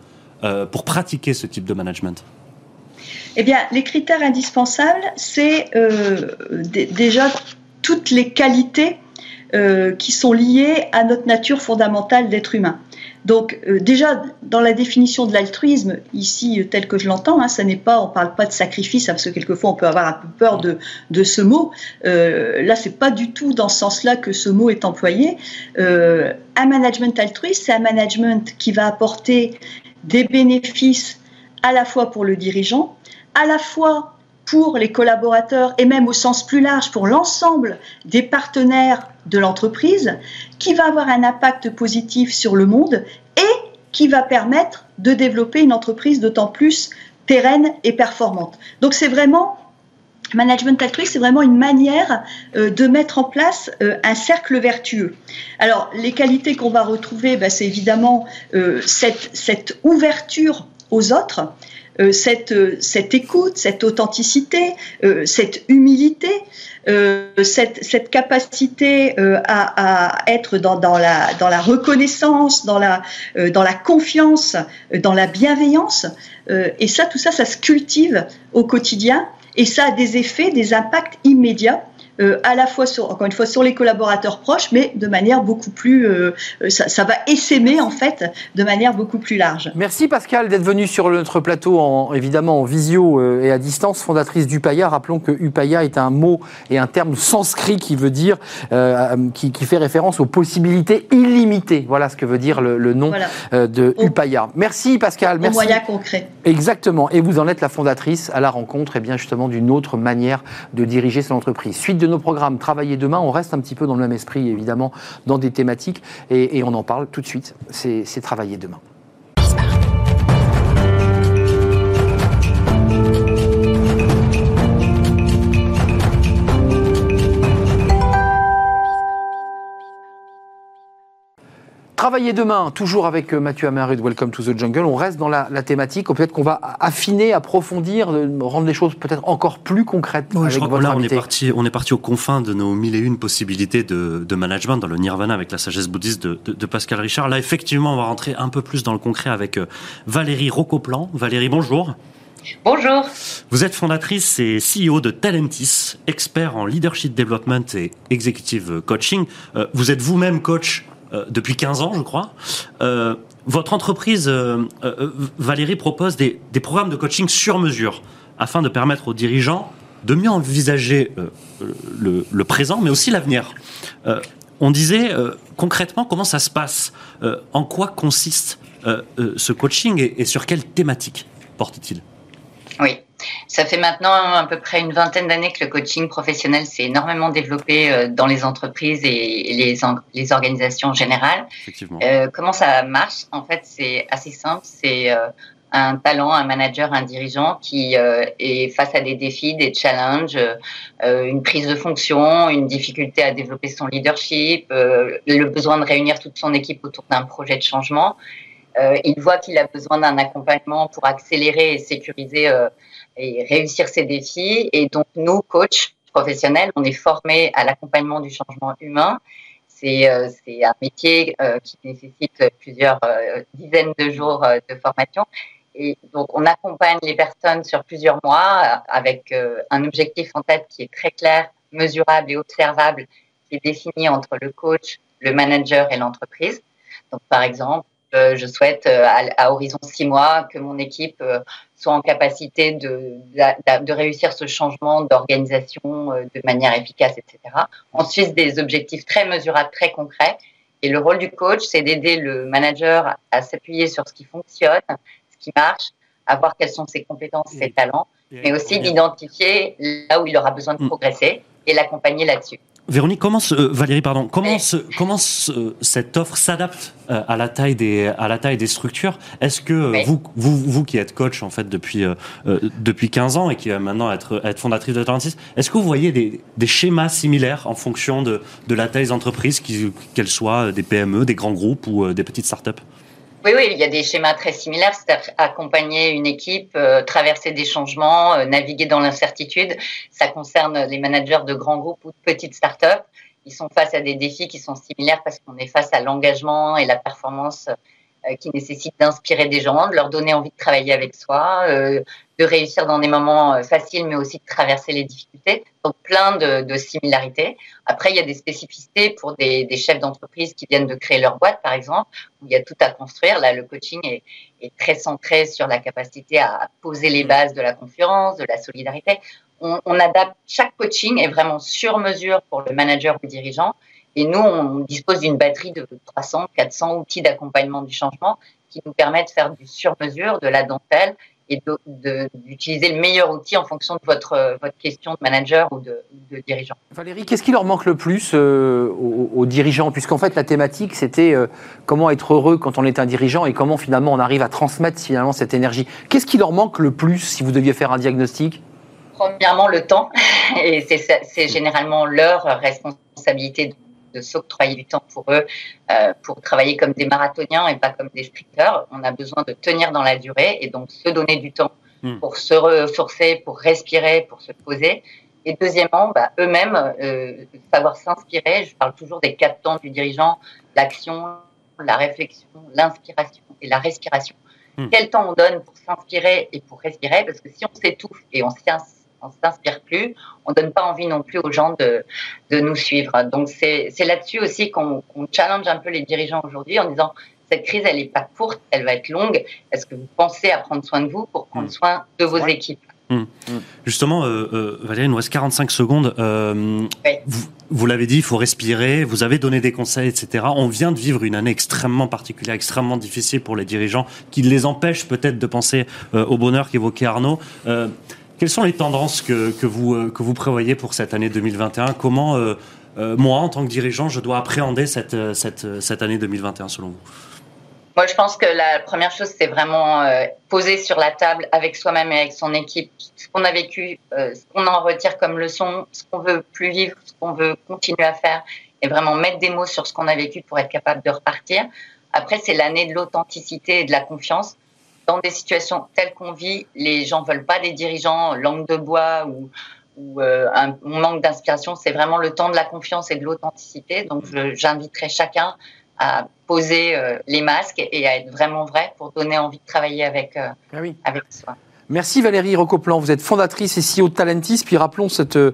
F: pour pratiquer ce type de management?
G: Eh bien, les critères indispensables, c'est déjà toutes les qualités qui sont liées à notre nature fondamentale d'être humain. Donc euh, déjà dans la définition de l'altruisme ici tel que je l'entends, hein, ça n'est pas, on parle pas de sacrifice hein, parce que quelquefois on peut avoir un peu peur de, ce mot. Euh, là c'est pas du tout dans ce sens-là que ce mot est employé. Euh, un management altruiste, c'est un management qui va apporter des bénéfices à la fois pour le dirigeant, à la fois pour les collaborateurs et même au sens plus large pour l'ensemble des partenaires de l'entreprise, qui va avoir un impact positif sur le monde et qui va permettre de développer une entreprise d'autant plus pérenne et performante. Donc c'est vraiment Management altruiste, c'est vraiment une manière euh, de mettre en place euh, un cercle vertueux. Alors, les qualités qu'on va retrouver, bah, c'est évidemment euh, cette, ouverture aux autres, cette, euh, cette écoute, cette authenticité, euh, cette humilité, cette, capacité à, être dans, dans, la, dans la reconnaissance, dans la, dans la confiance, dans la bienveillance. et ça, tout ça, ça se cultive au quotidien et ça a des effets, des impacts immédiats euh, à la fois sur, encore une fois, sur les collaborateurs proches, mais de manière beaucoup plus, euh, euh, ça, va essaimer en fait de manière beaucoup plus large.
A: Merci Pascal d'être venu sur notre plateau, en, évidemment en visio et à distance, fondatrice d'Upaya. Rappelons que Upaya est un mot et un terme sanskrit qui veut dire, qui, qui, fait référence aux possibilités illimitées. Voilà ce que veut dire le, nom de Upaya. Merci Pascal. Merci.
G: moyen concret.
A: Exactement. Et vous en êtes la fondatrice à la rencontre, et eh bien justement d'une autre manière de diriger son entreprise. Suite de nos programmes Travailler demain, on reste un petit peu dans le même esprit, évidemment, dans des thématiques, et, on en parle tout de suite. C'est Travailler demain. Travailler demain, toujours avec euh, Mathieu Amaré de Welcome to the Jungle. On reste dans la, thématique. Peut-être qu'on va affiner, approfondir, rendre les choses peut-être encore plus concrètes. avec
F: je
A: crois
F: là, on est, parti, on est parti aux confins de nos mille et une possibilités de, management dans le nirvana avec la sagesse bouddhiste de, Pascal Richard. Là, effectivement, on va rentrer un peu plus dans le concret avec euh, Valérie Rocoplan. Valérie, bonjour.
H: Bonjour.
F: Vous êtes fondatrice et CEO de Talentis, expert en leadership development et executive coaching. Euh, vous êtes vous-même coach euh, depuis 15 ans, je crois. Euh, votre entreprise, euh, Valérie, propose des, programmes de coaching sur mesure afin de permettre aux dirigeants de mieux envisager le, présent, mais aussi l'avenir. on disait concrètement comment ça se passe, en quoi consiste ce coaching et, et sur quelle thématique porte-t-il?
H: Oui. Ça fait maintenant à peu près une vingtaine d'années que le coaching professionnel s'est énormément développé euh, dans les entreprises et les, les organisations générales. Euh, comment ça marche? En fait, c'est assez simple. C'est euh, un talent, un manager, un dirigeant qui est face à des défis, des challenges, une prise de fonction, une difficulté à développer son leadership, le besoin de réunir toute son équipe autour d'un projet de changement il voit qu'il a besoin d'un accompagnement pour accélérer et sécuriser et réussir ses défis. Et donc, nous, coachs professionnels, on est formés à l'accompagnement du changement humain. C'est un métier qui nécessite plusieurs dizaines de jours de formation. Et donc, on accompagne les personnes sur plusieurs mois euh, avec euh, un objectif en tête qui est très clair, mesurable et observable, qui est défini entre le coach, le manager et l'entreprise. Donc, par exemple, euh, je souhaite à, horizon six mois que mon équipe soit en capacité de, de, réussir ce changement d'organisation de manière efficace, etc. Ensuite, des objectifs très mesurables, très concrets. Et le rôle du coach, c'est d'aider le manager à s'appuyer sur ce qui fonctionne, qui marche, à voir quelles sont ses compétences, ses talents, mais aussi d'identifier là où il aura besoin de mm. progresser et l'accompagner là-dessus.
F: Véronique, comment euh, Valérie, pardon, comment, comment cette offre s'adapte euh, à la taille des à la taille des structures? Est-ce que euh, vous, vous vous qui êtes coach en fait depuis depuis 15 ans et qui va maintenant être être fondatrice de Talentis, est-ce que vous voyez des, des, schémas similaires en fonction de de la taille des entreprises, qu'elles soient des PME, des grands groupes ou des petites startups?
H: Oui, oui, il y a des schémas très similaires, c'est accompagner une équipe, euh, traverser des changements, euh, naviguer dans l'incertitude. Ça concerne les managers de grands groupes ou de petites startups. Ils sont face à des défis qui sont similaires parce qu'on est face à l'engagement et la performance qui nécessite d'inspirer des gens, de leur donner envie de travailler avec soi, euh, de réussir dans des moments euh, faciles, mais aussi de traverser les difficultés. Donc plein de, similarités. Après, il y a des spécificités pour des, chefs d'entreprise qui viennent de créer leur boîte, par exemple, où il y a tout à construire. Là, le coaching est, est très centré sur la capacité à poser les bases de la confiance, de la solidarité. On, on adapte chaque coaching est vraiment sur mesure pour le manager ou le dirigeant et nous, on dispose d'une batterie de 300, 400 outils d'accompagnement du changement qui nous permettent de faire du sur-mesure, de la dentelle et d'utiliser le meilleur outil en fonction de votre, votre question de manager ou de, dirigeant.
A: Valérie, qu'est-ce qui leur manque le plus euh, aux, dirigeants? Puisqu'en fait, la thématique, c'était euh, comment être heureux quand on est un dirigeant et comment finalement on arrive à transmettre finalement cette énergie. Qu'est-ce qui leur manque le plus si vous deviez faire un diagnostic?
H: Premièrement, le temps. [LAUGHS] Et c'est généralement leur responsabilité de s'octroyer du temps pour eux, euh, pour travailler comme des marathoniens et pas comme des sprinteurs. On a besoin de tenir dans la durée et donc se donner du temps hmm. pour se ressourcer, pour respirer, pour se poser. Et deuxièmement, bah, eux-mêmes, euh, savoir s'inspirer. Je parle toujours des quatre temps du dirigeant, l'action, la réflexion, l'inspiration et la respiration. Hmm. Quel temps on donne pour s'inspirer et pour respirer? Parce que si on s'étouffe et on s'inspire, on s'inspire plus, on donne pas envie non plus aux gens de, de nous suivre. Donc c'est là-dessus aussi qu'on challenge un peu les dirigeants aujourd'hui en disant cette crise, elle n'est pas courte, elle va être longue. Est-ce que vous pensez à prendre soin de vous pour prendre mm. soin de vos équipes? Mm.
F: Justement, euh, euh, Valérie, il nous reste 45 secondes. Euh, vous, l'avez dit, il faut respirer. Vous avez donné des conseils, etc. On vient de vivre une année extrêmement particulière, extrêmement difficile pour les dirigeants, qui les empêche peut-être de penser au bonheur qu'évoquait Arnaud. Quelles sont les tendances que, que, vous, euh, que vous prévoyez pour cette année 2021 Comment, euh, euh, moi, en tant que dirigeant, je dois appréhender cette, cette, cette année 2021 selon vous?
H: Moi, je pense que la première chose, c'est vraiment poser sur la table avec soi-même et avec son équipe ce qu'on a vécu, ce qu'on en retire comme leçon, ce qu'on veut plus vivre, ce qu'on veut continuer à faire, et vraiment mettre des mots sur ce qu'on a vécu pour être capable de repartir. Après, c'est l'année de l'authenticité et de la confiance dans des situations telles qu'on vit, les gens veulent pas des dirigeants langue de bois ou, ou euh, un manque d'inspiration. C'est vraiment le temps de la confiance et de l'authenticité. Donc, j'inviterai chacun à poser euh, les masques et à être vraiment vrai pour donner envie de travailler avec, euh, ah avec soi.
A: Merci Valérie Recoplan, vous êtes fondatrice et CEO de Talentis. Puis rappelons cette, euh,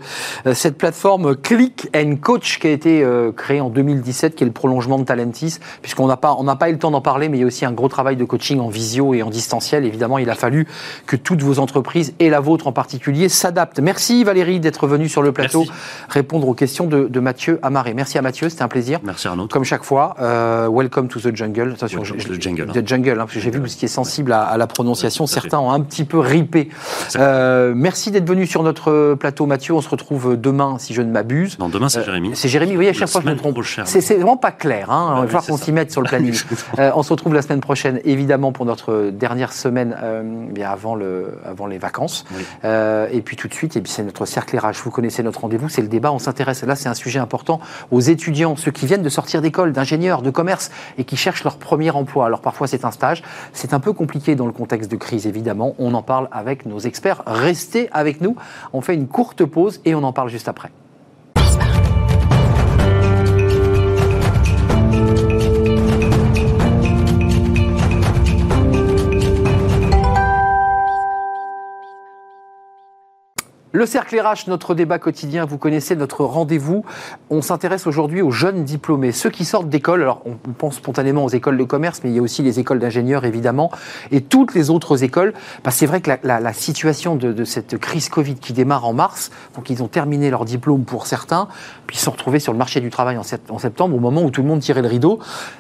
A: cette plateforme Click and Coach qui a été euh, créée en 2017, qui est le prolongement de Talentis, puisqu'on n'a pas, on n'a pas eu le temps d'en parler, mais il y a aussi un gros travail de coaching en visio et en distanciel. Évidemment, il a fallu que toutes vos entreprises, et la vôtre en particulier, s'adaptent. Merci Valérie d'être venue sur le plateau répondre aux questions de, de Mathieu Amaré. Merci à Mathieu, c'était un plaisir.
F: Merci Arnaud.
A: Comme chaque fois, euh, welcome to the jungle.
F: Attention, the jungle.
A: The jungle, hein, parce que j'ai vu que vous étiez sensible à, à la prononciation. Certains ont un petit peu ripé. merci d'être venu sur notre plateau, Mathieu. On se retrouve demain, si je ne m'abuse.
F: Non, demain, c'est Jérémy.
A: C'est Jérémy, oui, à chaque fois je me trompe. C'est vraiment pas clair. Hein. Il va falloir qu'on s'y mette sur le planning. [LAUGHS] on se retrouve la semaine prochaine, évidemment, pour notre dernière semaine bien avant, le, avant les vacances. et puis tout de suite, c'est notre cercle RH. Vous connaissez notre rendez-vous, c'est le débat. On s'intéresse, là, c'est un sujet important, aux étudiants, ceux qui viennent de sortir d'école, d'ingénieurs, de commerce et qui cherchent leur premier emploi. Alors parfois, c'est un stage. C'est un peu compliqué dans le contexte de crise, évidemment. On en parle avec nos experts. Restez avec nous. On fait une courte pause et on en parle juste après. Le cercle RH, notre débat quotidien, vous connaissez notre rendez-vous. On s'intéresse aujourd'hui aux jeunes diplômés, ceux qui sortent d'école. Alors, on pense spontanément aux écoles de commerce, mais il y a aussi les écoles d'ingénieurs, évidemment, et toutes les autres écoles. Bah, c'est vrai que la, situation de, cette crise Covid qui démarre en mars, donc ils ont terminé leur diplôme pour certains, puis ils se sont retrouvés sur le marché du travail en septembre, au moment où tout le monde tirait le rideau.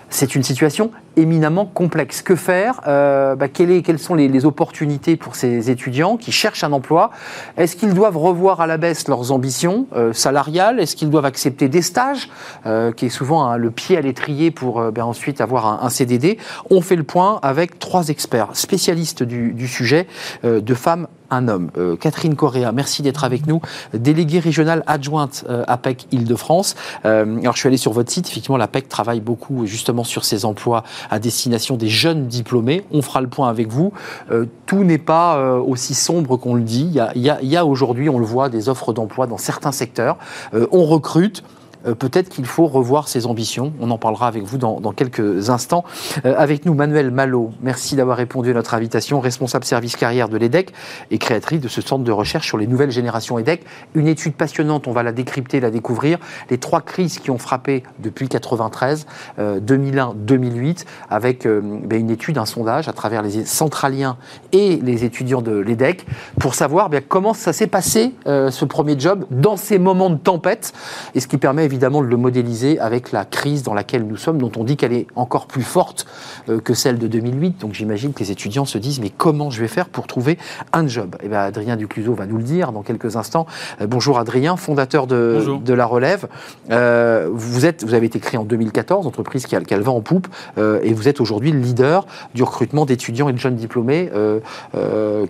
A: C'est une situation éminemment complexe. Que faire euh, bah, Quelles sont les, opportunités pour ces étudiants qui cherchent un emploi? Est-ce qu'ils doivent revoir à la baisse leurs ambitions euh, salariales? Est-ce qu'ils doivent accepter des stages, euh, qui est souvent hein, le pied à l'étrier pour ben, ensuite avoir un, CDD On fait le point avec trois experts spécialistes du, du sujet, de femmes Euh, Catherine Correa, merci d'être avec nous, déléguée régionale adjointe euh, APEC Île-de-France. Euh, alors je suis allé sur votre site, effectivement l'APEC travaille beaucoup justement sur ces emplois à destination des jeunes diplômés. On fera le point avec vous. tout n'est pas aussi sombre qu'on le dit. Il y a, a aujourd'hui, on le voit, des offres d'emploi dans certains secteurs. on recrute. Euh, peut-être qu'il faut revoir ses ambitions. On en parlera avec vous dans, quelques instants. Euh, avec nous, Manuel Malo, merci d'avoir répondu à notre invitation, responsable service carrière de l'EDEC et créatrice de ce centre de recherche sur les nouvelles générations EDEC. Une étude passionnante, on va la décrypter, la découvrir. Les trois crises qui ont frappé depuis 93, 2001, 2008, avec euh, ben, une étude, un sondage à travers les centraliens et les étudiants de l'EDEC pour savoir ben, comment ça s'est passé, ce premier job, dans ces moments de tempête, et ce qui permet évidemment de le modéliser avec la crise dans laquelle nous sommes, dont on dit qu'elle est encore plus forte euh, que celle de 2008. Donc j'imagine que les étudiants se disent mais comment je vais faire pour trouver un job? Et eh bien Adrien Ducluseau va nous le dire dans quelques instants. Euh, bonjour Adrien, fondateur de, de La Relève. Euh, vous, êtes, vous avez été créé en 2014, entreprise qui a, qui a le vent en poupe, et vous êtes aujourd'hui le leader du recrutement d'étudiants et de jeunes diplômés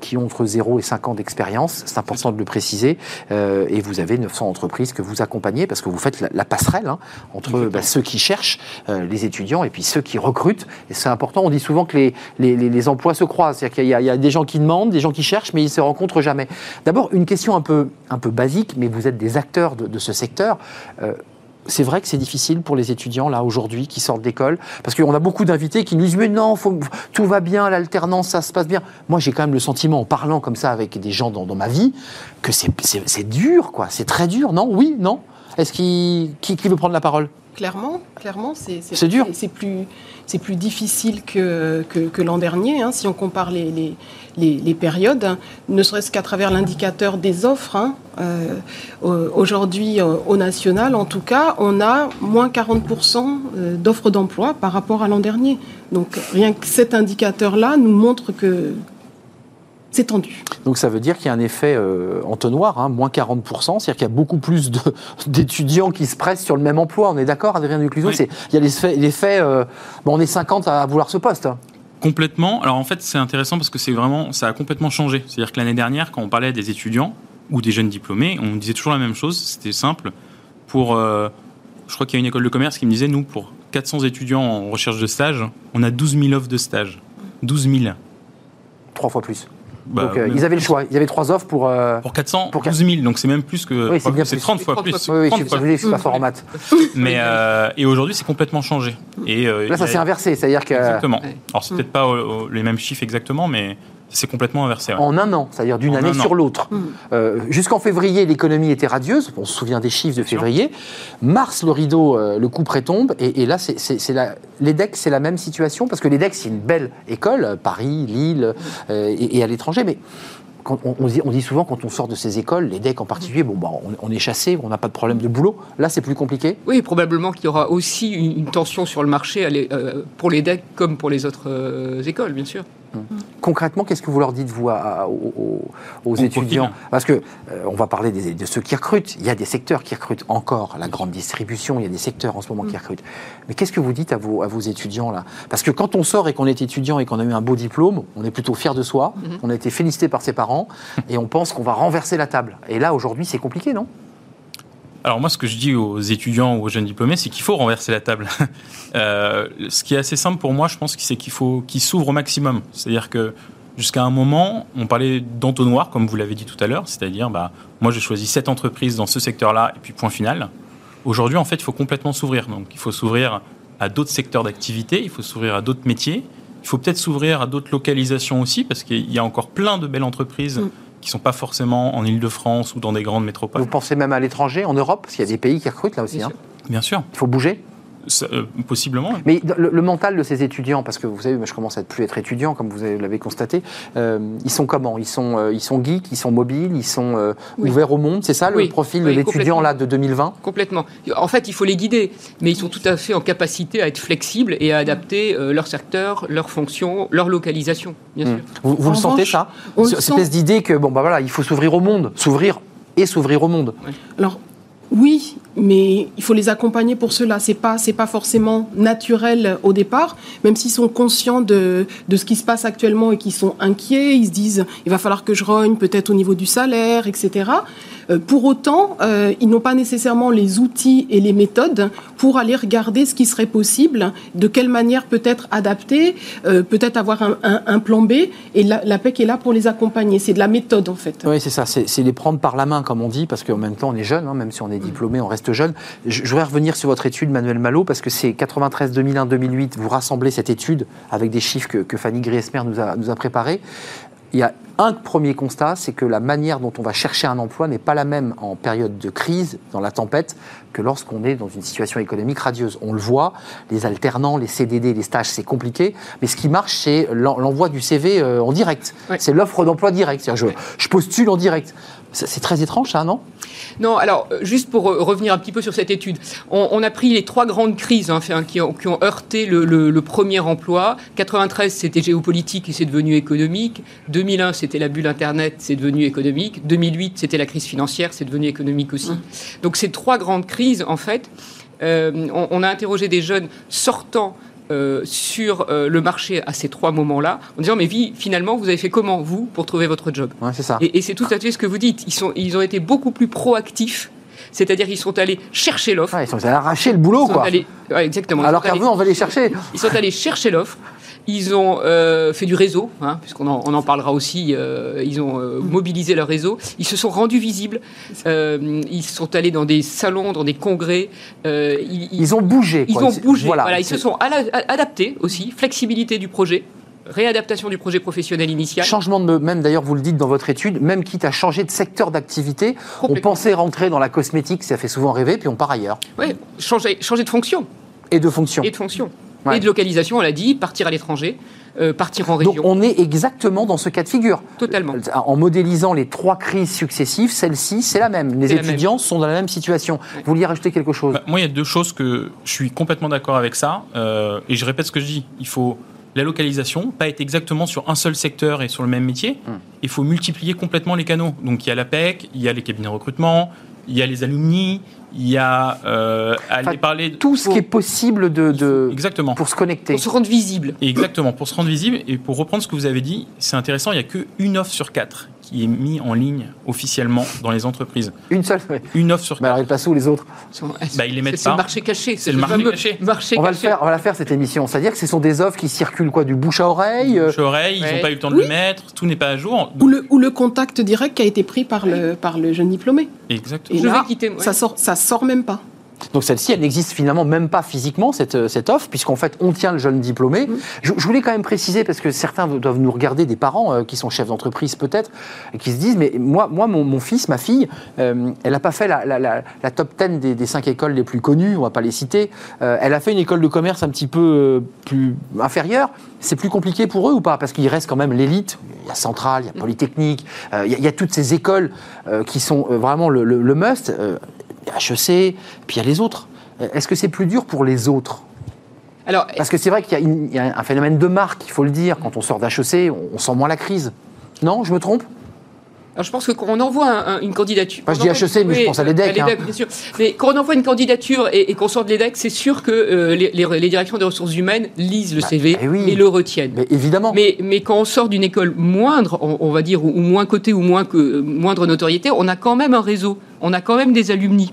A: qui ont entre 0 et 5 ans d'expérience. C'est important de le préciser. et vous avez 900 entreprises que vous accompagnez parce que vous faites la, la passerelle hein, entre bah, ceux qui cherchent, euh, les étudiants, et puis ceux qui recrutent. Et c'est important, on dit souvent que les, les, emplois se croisent. C'est-à-dire qu'il y, a des gens qui demandent, des gens qui cherchent, mais ils ne se rencontrent jamais. D'abord, une question un peu, un peu basique, mais vous êtes des acteurs de, ce secteur. Euh, c'est vrai que c'est difficile pour les étudiants là aujourd'hui qui sortent d'école? Parce qu'on a beaucoup d'invités qui nous disent mais non tout va bien l'alternance ça se passe bien moi j'ai quand même le sentiment en parlant comme ça avec des gens dans, dans ma vie que c'est dur quoi c'est très dur non? Oui? Non? Est-ce qui, qui, veut prendre la parole?
I: Clairement, clairement, c'est dur. C'est plus, c'est plus difficile que, que, l'an dernier, hein, si on compare les, les, les, périodes, ne serait-ce qu'à travers l'indicateur des offres. Hein, euh, aujourd'hui, euh, au national, en tout cas, on a moins 40% euh, d'offres d'emploi par rapport à l'an dernier. Donc, rien que cet indicateur-là nous montre que, c'est tendu.
A: Donc ça veut dire qu'il y a un effet euh, entonnoir, hein, moins 40%, c'est-à-dire qu'il y a beaucoup plus [LAUGHS] d'étudiants qui se pressent sur le même emploi. On est d'accord, Adrien Ducluseau Il y a l'effet, euh, bon, on est 50 à vouloir ce poste. Hein.
J: Complètement. Alors en fait, c'est intéressant parce que c'est vraiment, ça a complètement changé. C'est-à-dire que l'année dernière, quand on parlait des étudiants ou des jeunes diplômés, on disait toujours la même chose. C'était simple. Pour, euh, je crois qu'il y a une école de commerce qui me disait, nous, pour 400 étudiants en recherche de stage, on a 12 000 offres de stage. 12 000.
A: Trois fois plus. Bah, donc, euh, ils avaient le choix. Il y avait trois offres pour.
J: Euh, pour 400, pour 12 000, donc c'est même plus que.
A: Oui, c'est
J: 30 fois plus.
A: Oui, oui, je, suis pas fort en maths. [LAUGHS]
J: Mais, euh, et aujourd'hui, c'est complètement changé. Et,
A: Là, ça s'est inversé, c'est-à-dire que.
J: Exactement. Alors, c'est peut-être pas les mêmes chiffres exactement, mais c'est complètement inversé.
A: En un an, c'est-à-dire d'une année sur l'autre. Mm. Euh, jusqu'en février, l'économie était radieuse. On se souvient des chiffres de février. Mars, le rideau, euh, le coup près tombe. Et, là, l'EDEC, c'est la même situation parce que l'EDEC, c'est une belle école, Paris, Lille euh, et, à l'étranger. Mais on, dit, souvent quand on sort de ces écoles, l'EDEC en particulier, bon, bah, on, est chassé, on n'a pas de problème de boulot. Là, c'est plus compliqué.
K: Oui, probablement qu'il y aura aussi une, tension sur le marché pour l'EDEC comme pour les autres écoles, bien sûr.
A: Concrètement, qu'est-ce que vous leur dites, vous, aux, étudiants Parce que euh, on va parler de ceux qui recrutent. Il y a des secteurs qui recrutent encore. La grande distribution, il y a des secteurs en ce moment qui mm. recrutent. Mais qu'est-ce que vous dites à vos, à vos étudiants, là? Parce que quand on sort et qu'on est étudiant et qu'on a eu un beau diplôme, on est plutôt fier de soi, mm-hmm. on a été félicité par ses parents, [LAUGHS] et on pense qu'on va renverser la table. Et là, aujourd'hui, c'est compliqué, non?
J: Alors moi, ce que je dis aux étudiants ou aux jeunes diplômés, c'est qu'il faut renverser la table. [LAUGHS] Euh, ce qui est assez simple pour moi, je pense, c'est qu'il faut qu'ils s'ouvrent au maximum. C'est-à-dire que jusqu'à un moment, on parlait d'entonnoir, comme vous l'avez dit tout à l'heure, c'est-à-dire, bah, moi j'ai choisi cette entreprise dans ce secteur-là, et puis point final. Aujourd'hui, en fait, il faut complètement s'ouvrir. Donc, il faut s'ouvrir à d'autres secteurs d'activité, il faut s'ouvrir à d'autres métiers, il faut peut-être s'ouvrir à d'autres localisations aussi, parce qu'il y a encore plein de belles entreprises. Mm qui ne sont pas forcément en Ile-de-France ou dans des grandes métropoles.
A: Vous pensez même à l'étranger, en Europe Parce qu'il y a des pays qui recrutent là aussi.
J: Bien,
A: hein.
J: sûr. Bien sûr.
A: Il faut bouger
J: euh, possiblement.
A: Mais le, mental de ces étudiants, parce que vous savez, je commence à ne plus être étudiant, comme vous l'avez constaté, euh, ils sont comment? Ils sont, euh, ils sont geeks, ils sont mobiles, ils sont ouverts au monde, c'est ça le profil de l'étudiant là de 2020
K: Complètement. En fait, il faut les guider, mais ils sont tout à fait en capacité à être flexibles et à adapter leur secteur, leur fonction, leur localisation, bien hmm. sûr.
A: Vous, le sentez ça? Cette espèce d'idée que bon bah voilà, il faut s'ouvrir au monde, s'ouvrir et s'ouvrir au monde.
I: Alors oui, mais il faut les accompagner pour cela. C'est pas c'est pas forcément naturel au départ, même s'ils sont conscients de, de ce qui se passe actuellement et qu'ils sont inquiets. Ils se disent il va falloir que je rogne peut-être au niveau du salaire, etc. Euh, pour autant, euh, ils n'ont pas nécessairement les outils et les méthodes pour aller regarder ce qui serait possible, de quelle manière peut-être adapter, euh, peut-être avoir un, plan B. Et la, la, PEC est là pour les accompagner. C'est de la méthode, en fait.
A: Oui, c'est ça. C'est les prendre par la main, comme on dit, parce qu'en même temps, on est jeune, hein, même si on est diplômé, on reste jeune. Je, voudrais revenir sur votre étude, Manuel Malo, parce que c'est 93, 2001, 2008. Vous rassemblez cette étude avec des chiffres que, Fanny Griesmer nous a, nous a préparés il y a un premier constat, c'est que la manière dont on va chercher un emploi n'est pas la même en période de crise, dans la tempête, que lorsqu'on est dans une situation économique radieuse. On le voit, les alternants, les CDD, les stages, c'est compliqué, mais ce qui marche, c'est l'envoi du CV euh, en direct. C'est l'offre d'emploi direct. Je, je postule en direct. C'est très étrange, ça, non?
K: Non, alors, euh, juste pour euh, revenir un petit peu sur cette étude, on, a pris les trois grandes crises hein, qui, ont, heurté le, premier emploi. 93, c'était géopolitique et c'est devenu économique. 2001, c'était la bulle Internet, c'est devenu économique. 2008, c'était la crise financière, c'est devenu économique aussi. Mmh. Donc, ces trois grandes crises, en fait, euh, on, a interrogé des jeunes sortant euh, sur euh, le marché à ces trois moments-là, en disant mais finalement vous avez fait comment vous pour trouver votre job?
A: C'est ça.
K: Et, c'est tout à fait ce que vous dites. Ils sont, ils ont été beaucoup plus proactifs. C'est-à-dire ils sont allés chercher l'offre.
A: ils sont allés arracher le boulot, quoi.
K: exactement.
A: Alors qu'avant, on va les chercher.
K: Ils sont allés chercher l'offre. Ils ont euh, fait du réseau, hein, puisqu'on en, on en parlera aussi. Euh, ils ont euh, mobilisé leur réseau. Ils se sont rendus visibles. ils sont allés dans des salons, dans des congrès.
A: Ils, ont bougé.
K: Ils ont bougé. Voilà. ils se sont adaptés aussi. Flexibilité du projet réadaptation du projet professionnel initial.
A: Changement de même d'ailleurs vous le dites dans votre étude, même quitte à changer de secteur d'activité, on pensait rentrer dans la cosmétique, ça fait souvent rêver, puis on part ailleurs.
K: Oui, changer, changer de fonction.
A: Et de fonction.
K: Et de fonction et de localisation, elle a dit, partir à l'étranger, euh, partir en région.
A: Donc on est exactement dans ce cas de figure.
K: Totalement.
A: Euh, en modélisant les trois crises successives, celle-ci, c'est la même. Les étudiants sont dans la même situation. Vous vouliez rajouter quelque chose
J: bah, Moi, il y a deux choses que je suis complètement d'accord avec ça. Euh, et je répète ce que je dis. Il faut la localisation, pas être exactement sur un seul secteur et sur le même métier. Hmm. Il faut multiplier complètement les canaux. Donc il y a la PEC, il y a les cabinets de recrutement, il y a les alumni, il y a euh, aller parler
A: tout ce qui est possible de,
J: exactement
A: pour se connecter,
K: pour se rendre visible.
J: Exactement, pour se rendre visible et pour reprendre ce que vous avez dit, c'est intéressant. Il y a que une offre sur quatre qui est mise en ligne officiellement dans les entreprises.
A: Une seule,
J: une offre sur quatre.
A: Mais alors, il passe où les autres?
K: Bah, ils les mettent C'est le marché caché.
J: C'est le, marché caché.
K: Marché
A: on va le faire, on va la faire cette émission. C'est-à-dire que ce sont des offres qui circulent quoi, du bouche à oreille.
J: bouche à oreille, ils n'ont pas eu le temps de le mettre, tout n'est pas à jour.
I: Ou le, ou le contact direct qui a été pris par le par le jeune diplômé.
J: Exactement.
I: Et Je vais quitter. Ça sort, ça sort même pas.
A: Donc celle-ci, elle n'existe finalement même pas physiquement, cette, euh, cette offre, puisqu'en fait, on tient le jeune diplômé. Mmh. Je, voulais quand même préciser, parce que certains doivent nous regarder, des parents euh, qui sont chefs d'entreprise peut-être, et qui se disent, mais moi, moi mon, fils, ma fille, euh, elle n'a pas fait la, la, top 10 des, des, cinq écoles les plus connues, on va pas les citer. elle a fait une école de commerce un petit peu plus inférieure. C'est plus compliqué pour eux ou pas? Parce qu'il reste quand même l'élite. Il y a Centrale, il y a Polytechnique, il, y a, toutes ces écoles qui sont vraiment le, le must. HEC, puis il y a les autres. Est-ce que c'est plus dur pour les autres? Alors, Parce que c'est vrai qu'il y, a un phénomène de marque, il faut le dire. Quand on sort d'HEC, on, sent moins la crise. Non, je me trompe?
K: Alors je pense que quand on envoie une candidature.
A: je dis HEC, mais je pense à l'EDEC.
K: Hein. bien sûr. Mais quand on envoie une candidature et, qu'on sort de l'EDEC, c'est sûr que euh, les, directions des ressources humaines lisent le bah, CV eh et le retiennent.
A: Mais évidemment.
K: Mais, mais quand on sort d'une école moindre, on, va dire, ou, moins cotée ou moins que, moindre notoriété, on a quand même un réseau, on a quand même des alumni.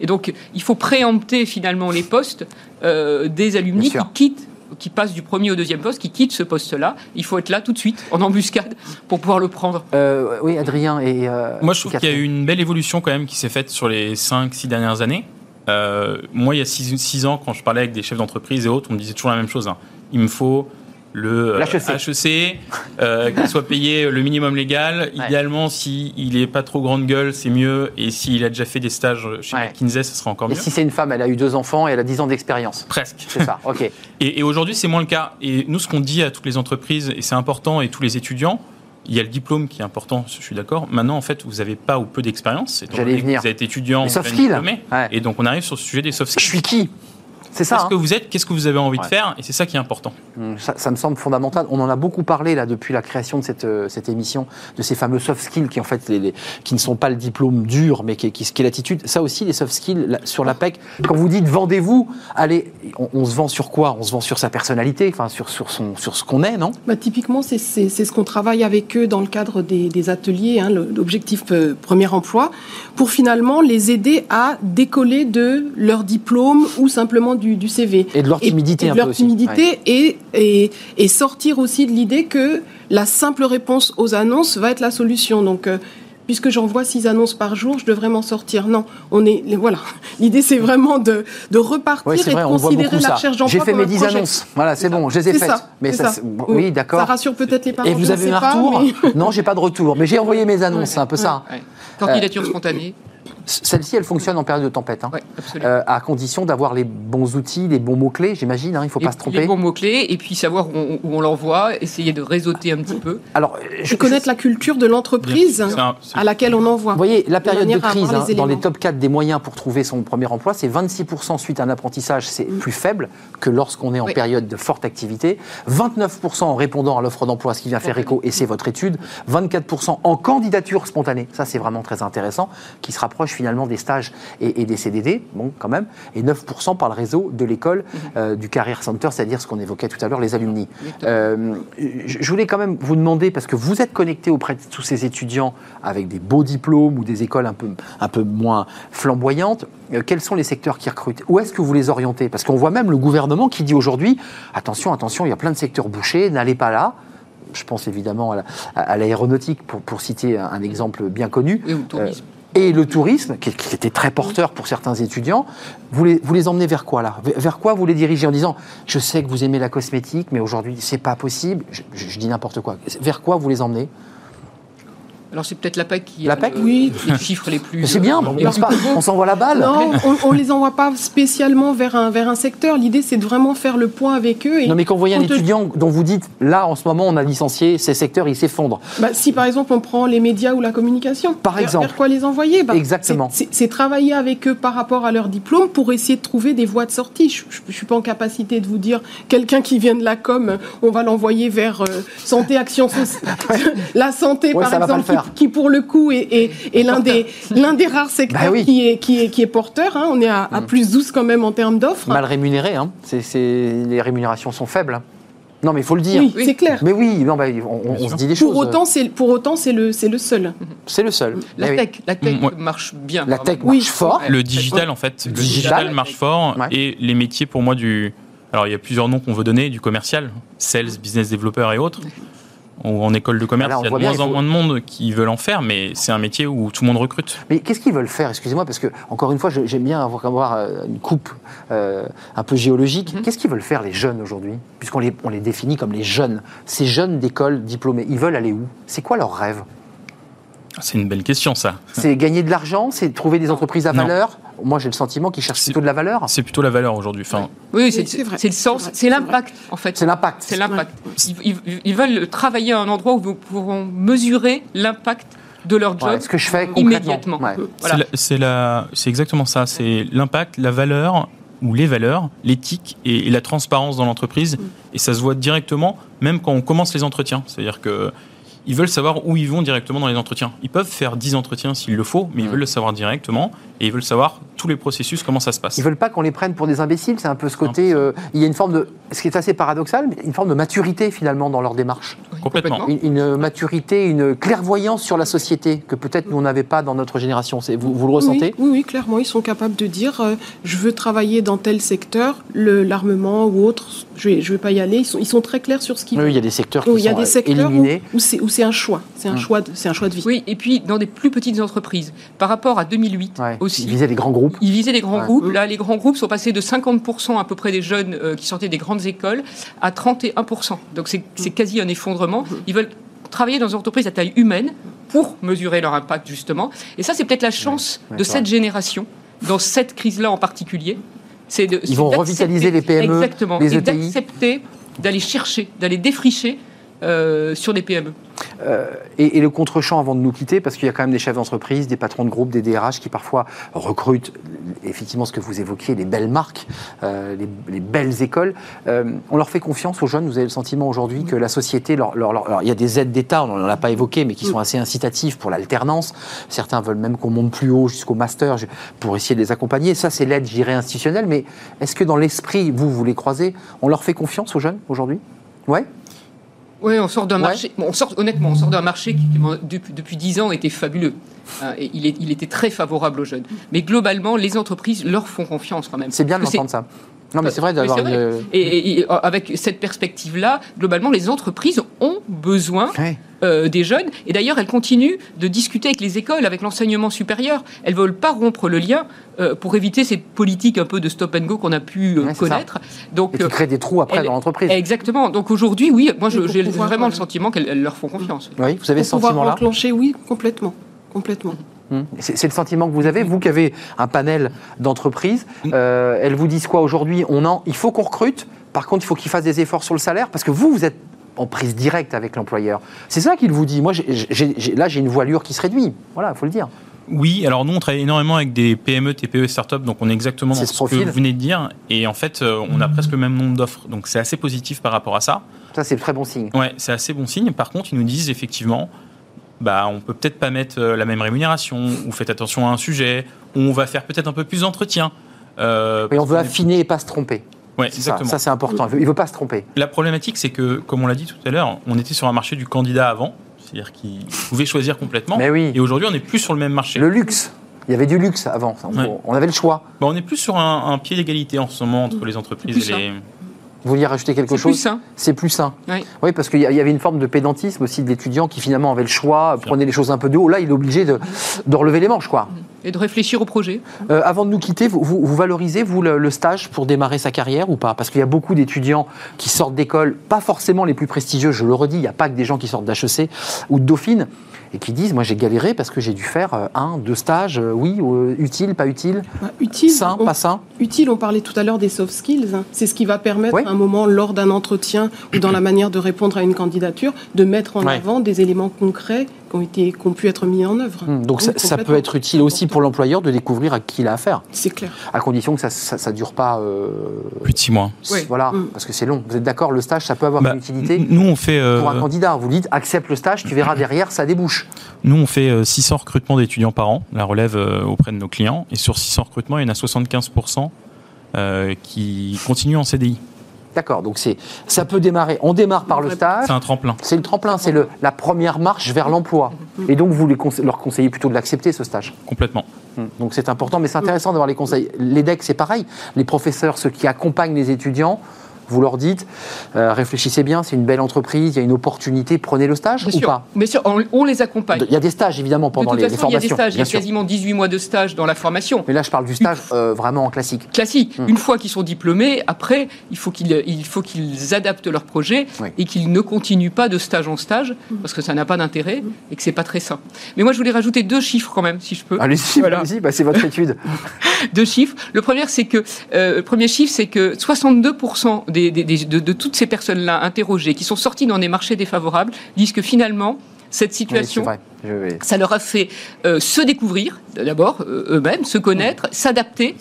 K: Et donc, il faut préempter finalement les postes euh, des alumni qui quittent qui passe du premier au deuxième poste, qui quitte ce poste-là. Il faut être là tout de suite, en embuscade, pour pouvoir le prendre.
A: Euh, oui, Adrien et.
J: Euh, moi, je trouve qu'il y a eu une belle évolution quand même qui s'est faite sur les 5-6 dernières années. Euh, moi, il y a 6 ans, quand je parlais avec des chefs d'entreprise et autres, on me disait toujours la même chose. Hein. Il me faut le HEC, euh, qu'il soit payé le minimum légal. Idéalement, s'il n'est pas trop grande gueule, c'est mieux. Et s'il a déjà fait des stages chez McKinsey, ce sera encore mieux.
A: Et si c'est une femme, elle a eu deux enfants et elle a 10 ans d'expérience.
J: Presque.
A: C'est ça, ok. [LAUGHS]
J: et, aujourd'hui, c'est moins le cas. Et nous, ce qu'on dit à toutes les entreprises, et c'est important, et tous les étudiants, il y a le diplôme qui est important, je suis d'accord. Maintenant, en fait, vous n'avez pas ou peu d'expérience.
A: J'allais venir.
J: Vous êtes étudiant,
A: les soft skills.
J: Et donc, on arrive sur ce sujet des soft skills.
A: Je suis qui?
J: C'est ça. Qu'est-ce que hein. vous êtes Qu'est-ce que vous avez envie de faire Et c'est ça qui est important.
A: Hum, ça, me semble fondamental. On en a beaucoup parlé là depuis la création de cette, euh, cette émission, de ces fameux soft skills qui en fait les, qui ne sont pas le diplôme dur, mais qui, qui, qui est l'attitude. Ça aussi, les soft skills sur la PEC. Quand vous dites vendez-vous, allez, on, se vend sur quoi? On se vend sur sa personnalité, enfin sur, sur, son, sur ce qu'on est, non?
I: Bah, Typiquement, c'est ce qu'on travaille avec eux dans le cadre des, des ateliers, hein, l'objectif euh, premier emploi, pour finalement les aider à décoller de leur diplôme ou simplement du, du CV
A: de leur timidité
I: et, de leur timidité et, et, sortir aussi de l'idée que la simple réponse aux annonces va être la solution. Donc, euh, puisque j'envoie six annonces par jour, je devrais m'en sortir. Non, on est voilà. [LAUGHS] L'idée c'est vraiment de, de repartir et de considérer la recherche d'emploi
A: J'ai fait mes dix annonces. Voilà, c'est bon, je les ai faites. mais ça, oui, d'accord.
I: Ça rassure peut-être les parents. Et
A: vous avez un retour Non, j'ai pas de retour, mais j'ai [LAUGHS] envoyé mes annonces. C'est un peu ça.
K: Candidature spontanée.
A: Celle-ci, elle fonctionne en période de tempête, hein. euh, à condition d'avoir les bons outils, les bons mots-clés, j'imagine, hein, il ne faut pas se tromper.
K: Les bons mots-clés, et puis savoir où on, l'envoie, essayer de réseauter un petit peu.
I: Alors, je, connaître la culture de l'entreprise à laquelle on envoie.
A: Vous voyez, la période de, crise, hein, dans les top 4 des moyens pour trouver son premier emploi, c'est 26% suite à un apprentissage, c'est mm. plus faible que lorsqu'on est en période de forte activité, 29% en répondant à l'offre d'emploi, ce qui vient faire écho, et c'est votre étude, 24% en candidature spontanée, ça c'est vraiment très intéressant, qui se rapproche finalement des stages et, des CDD, bon, quand même, et 9% par le réseau de l'école mhm. euh, du Career Center, c'est-à-dire ce qu'on évoquait tout à l'heure, les alumni. Euh, je voulais quand même vous demander, parce que vous êtes connecté auprès de tous ces étudiants avec des beaux diplômes ou des écoles un peu, un peu moins flamboyantes, euh, quels sont les secteurs qui recrutent? Où est-ce que vous les orientez? Parce qu'on voit même le gouvernement qui dit aujourd'hui, attention, attention, il y a plein de secteurs bouchés, n'allez pas là je pense évidemment à l'aéronautique, pour, pour, citer un, exemple bien connu.
K: Et au tourisme
A: et le tourisme, qui, était très porteur pour certains étudiants, vous les, emmenez vers quoi là? Vers quoi vous les dirigez en disant Je sais que vous aimez la cosmétique, mais aujourd'hui c'est pas possible. Je, dis n'importe quoi. Vers quoi vous les emmenez?
K: Alors c'est peut-être la PAC qui
A: la PAC,
K: oui. les chiffres les plus.
A: C'est bien, euh, on, s'envoie la balle.
I: Non, [LAUGHS] on, ne les envoie pas spécialement vers un, vers un secteur. L'idée c'est de vraiment faire le point avec eux.
A: Et non mais quand vous voyez un étudiant dont vous dites là en ce moment on a licencié, ces secteurs ils s'effondrent.
I: Bah, si par exemple on prend les médias ou la communication,
A: par exemple,
I: vers quoi les envoyer?
A: Bah, Exactement.
I: C'est travailler avec eux par rapport à leur diplôme pour essayer de trouver des voies de sortie. Je, ne suis pas en capacité de vous dire quelqu'un qui vient de la com, on va l'envoyer vers euh, santé action sociale, [LAUGHS] la santé par exemple, qui pour le coup et l'un des, l'un des rares secteurs bah qui, est, qui, est, qui est porteur. Hein. On est à, mm. plus 12 quand même en termes d'offres.
A: Mal rémunéré, hein. les rémunérations sont faibles. Non, mais il faut le dire.
I: Oui, c'est clair.
A: Mais oui, non, bah, on, se dit des
I: pour
A: choses.
I: Autant, c'est, pour autant, c'est le, seul.
A: C'est le seul.
K: La eh tech, la tech marche bien.
A: La tech marche fort.
J: Le digital, en fait, le digital, marche fort. Et les métiers, pour moi, du. Alors, il y a plusieurs noms qu'on veut donner, du commercial, sales, business developer et autres ou en école de commerce, il y a de moins en moins de monde qui veulent en faire, mais c'est un métier où tout le monde recrute.
A: Mais qu'est-ce qu'ils veulent faire? Excusez-moi, parce que, encore une fois, j'aime bien avoir, euh, une coupe euh, un peu géologique. Mhm. Qu'est-ce qu'ils veulent faire, les jeunes, aujourd'hui? Puisqu'on les, on les définit comme les jeunes. Ces jeunes d'école diplômés, ils veulent aller où? C'est quoi leur rêve?
J: C'est une belle question, ça.
A: C'est gagner de l'argent, c'est trouver des entreprises à valeur. Moi, j'ai le sentiment qu'ils cherchent plutôt de la valeur.
J: C'est plutôt la valeur aujourd'hui. Enfin,
K: oui, c'est vrai. C'est le sens, c'est l'impact, en fait.
A: C'est l'impact.
K: C'est l'impact. Ils, veulent travailler à un endroit où vous pourront mesurer l'impact de leur job.
A: ce que je fais
K: immédiatement.
J: C'est exactement ça. C'est l'impact, la valeur où les valeurs, l'éthique et, la transparence dans l'entreprise, mm. et ça se voit directement, même quand on commence les entretiens. C'est-à-dire que ils veulent savoir où ils vont directement dans les entretiens. Ils peuvent faire 10 entretiens s'il le faut, mais ils veulent le savoir directement et ils veulent savoir tous les processus, comment ça se passe.
A: Ils veulent pas qu'on les prenne pour des imbéciles, c'est un peu ce côté. Euh, il y a une forme de. Ce qui est assez paradoxal, mais une forme de maturité finalement dans leur démarche.
J: Complètement.
A: Une, maturité, une clairvoyance sur la société que peut-être nous n'avait pas dans notre génération. Vous, vous le ressentez
I: oui, oui, clairement. Ils sont capables de dire euh, je veux travailler dans tel secteur, l'armement ou autre, je ne vais, je vais pas y aller. Ils sont, ils sont très clairs sur ce qu'ils
A: Oui, il y a des secteurs qui il y a des secteurs
I: éliminés. Où, où c'est un choix. C'est un, hum. choix de, un choix de vie.
K: Oui, et puis dans des plus petites entreprises, par rapport à 2008 aussi.
A: Ils visaient les grands groupes.
K: Ils visaient les grands groupes. Là, les grands groupes sont passés de 50% à peu près des jeunes euh, qui sortaient des grandes écoles à 31%. Donc c'est quasi un effondrement. Ils veulent travailler dans une entreprise à taille humaine pour mesurer leur impact justement. Et ça, c'est peut-être la chance de cette génération, dans cette crise-là en particulier.
A: De, Ils vont revitaliser les PME,
K: exactement,
A: les
K: ETI. Et d'accepter d'aller chercher, d'aller défricher euh, sur des PME.
A: Euh, et, le contre-champ avant de nous quitter, parce qu'il y a quand même des chefs d'entreprise, des patrons de groupe, des DRH qui parfois recrutent effectivement ce que vous évoquiez, les belles marques, euh, les, belles écoles. on leur fait confiance aux jeunes. Vous avez le sentiment aujourd'hui que la société, leur, il y a des aides d'État, on n'en a pas évoqué, mais qui sont assez incitatives pour l'alternance. Certains veulent même qu'on monte plus haut jusqu'au master pour essayer de les accompagner. Ça, c'est l'aide, j'irais, institutionnelle. Mais est-ce que dans l'esprit, vous, vous les croisez, on leur fait confiance aux jeunes aujourd'hui? Ouais?
K: Oui, on sort d'un marché. on sort, honnêtement, on sort d'un marché qui, depuis dix ans, était fabuleux. Et il, est, il, était très favorable aux jeunes. Mais globalement, les entreprises leur font confiance quand même.
A: C'est bien d'entendre ça. Non, mais c'est vrai d'avoir une...
K: et, avec cette perspective-là, globalement, les entreprises ont besoin euh, des jeunes. Et d'ailleurs, elles continuent de discuter avec les écoles, avec l'enseignement supérieur. Elles ne veulent pas rompre le lien euh, pour éviter ces politiques un peu de stop and go qu'on a pu euh, connaître.
A: Donc, et qui créent des trous après dans l'entreprise.
K: Exactement. Donc aujourd'hui, oui, moi j'ai vraiment le sentiment qu'elles leur font confiance.
A: Oui, vous avez ce sentiment-là?
I: oui, complètement. Complètement.
A: Hum. C'est le sentiment que vous avez, vous qui avez un panel d'entreprises. elles vous disent quoi aujourd'hui? On en, il faut qu'on recrute. Par contre, il faut qu'ils fassent des efforts sur le salaire parce que vous, vous êtes en prise directe avec l'employeur. C'est ça qu'il vous dit. Moi, là, j'ai une voilure qui se réduit. Voilà, il faut le dire.
J: Oui, alors nous, on travaille énormément avec des PME, TPE, startups, donc on est exactement dans ce, que vous venez de dire. Et en fait, euh, on a presque le même nombre d'offres. Donc c'est assez positif par rapport à ça.
A: Ça, c'est très bon signe.
J: Ouais, c'est assez bon signe. Par contre, ils nous disent effectivement, bah, on peut peut-être pas mettre euh, la même rémunération, ou faites attention à un sujet, ou on va faire peut-être un peu plus d'entretien.
A: Euh, et on veut affiner et pas se tromper.
J: Ouais, exactement.
A: Ça, c'est important. Il ne veut pas se tromper.
J: La problématique, c'est que, comme on l'a dit tout à l'heure, on était sur un marché du candidat avant, c'est-à-dire qu'il pouvait choisir complètement.
A: Mais oui.
J: Et aujourd'hui, on n'est plus sur le même marché.
A: Le luxe. Il y avait du luxe avant. On avait le choix.
J: Bah, on est plus sur un, pied d'égalité en ce moment entre les entreprises et les.
A: Vous vouliez rajouter quelque chose
K: C'est plus sain.
A: C'est plus sain. Oui, parce qu'il y avait une forme de pédantisme aussi de l'étudiant qui finalement avait le choix, prenait les choses un peu de haut. Là, il est obligé de, de relever les manches, quoi
K: et de réfléchir au projet.
A: Euh, avant de nous quitter, vous, vous, valorisez, vous, le, stage pour démarrer sa carrière ou pas? Parce qu'il y a beaucoup d'étudiants qui sortent d'école, pas forcément les plus prestigieux, je le redis, il n'y a pas que des gens qui sortent d'HEC ou de Dauphine, et qui disent moi j'ai galéré parce que j'ai dû faire euh, un, deux stages, euh, oui, utile, pas utile,
I: bah, utile,
A: sain, pas sain?
I: Utile, on parlait tout à l'heure des soft skills. Hein. C'est ce qui va permettre à un moment, lors d'un entretien ou dans la manière de répondre à une candidature, de mettre en avant des éléments concrets qui ont, été, qui ont pu être mis en œuvre.
A: Hmm, donc ça, peut être utile aussi pour l'employeur de découvrir à qui il a affaire.
I: C'est clair.
A: À condition que ça ne dure pas... Euh,
J: Plus de six mois.
A: Voilà, hmm. parce que c'est long. Vous êtes d'accord, le stage, ça peut avoir bah, une utilité
J: Nous, on fait...
A: Pour un candidat, vous dites, accepte le stage, tu verras derrière, ça débouche.
J: Nous, on fait 600 recrutements d'étudiants par an, la relève euh, auprès de nos clients. Et sur 600 recrutements, il y en a 75% euh, qui continuent en CDI.
A: D'accord, donc c'est, ça peut démarrer. On démarre par le stage.
J: C'est un tremplin.
A: C'est le tremplin, c'est le, la première marche vers l'emploi. Et donc vous les leur conseillez plutôt de l'accepter ce stage.
J: Complètement.
A: Hum, donc c'est important, mais c'est intéressant d'avoir les conseils. L'EDEC, c'est pareil. Les professeurs, ceux qui accompagnent les étudiants, vous leur dites, euh, réfléchissez bien, c'est une belle entreprise, il y a une opportunité, prenez le stage ou pas?
K: Bien sûr, on, les accompagne.
A: Il y a des stages évidemment pendant les, formations. Il y a des
K: stages, il y a quasiment 18 mois de stage dans la formation.
A: Mais là, je parle du stage euh, vraiment en classique.
K: Classique. Hum. Une fois qu'ils sont diplômés, après, il faut qu'ils il faut qu'ils adaptent leur projet et qu'ils ne continuent pas de stage en stage parce que ça n'a pas d'intérêt et que c'est pas très sain. Mais moi, je voulais rajouter deux chiffres quand même, si je peux.
A: Allez-y, voilà. bah, c'est votre étude. [LAUGHS]
K: deux chiffres. Le premier, c'est que euh, le premier chiffre, c'est que 62% des, des, de, de toutes ces personnes-là interrogées, qui sont sorties dans des marchés défavorables, disent que finalement, cette situation. Ça leur a fait euh, se découvrir, d'abord, euh, eux-mêmes, se connaître, s'adapter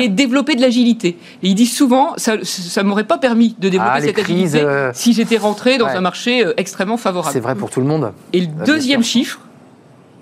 K: et développer de l'agilité. Et ils disent souvent, ça ne m'aurait pas permis de développer ah, cette agilité euh, si j'étais rentré dans un marché extrêmement favorable.
A: C'est vrai pour tout le monde.
K: Et le deuxième chiffre,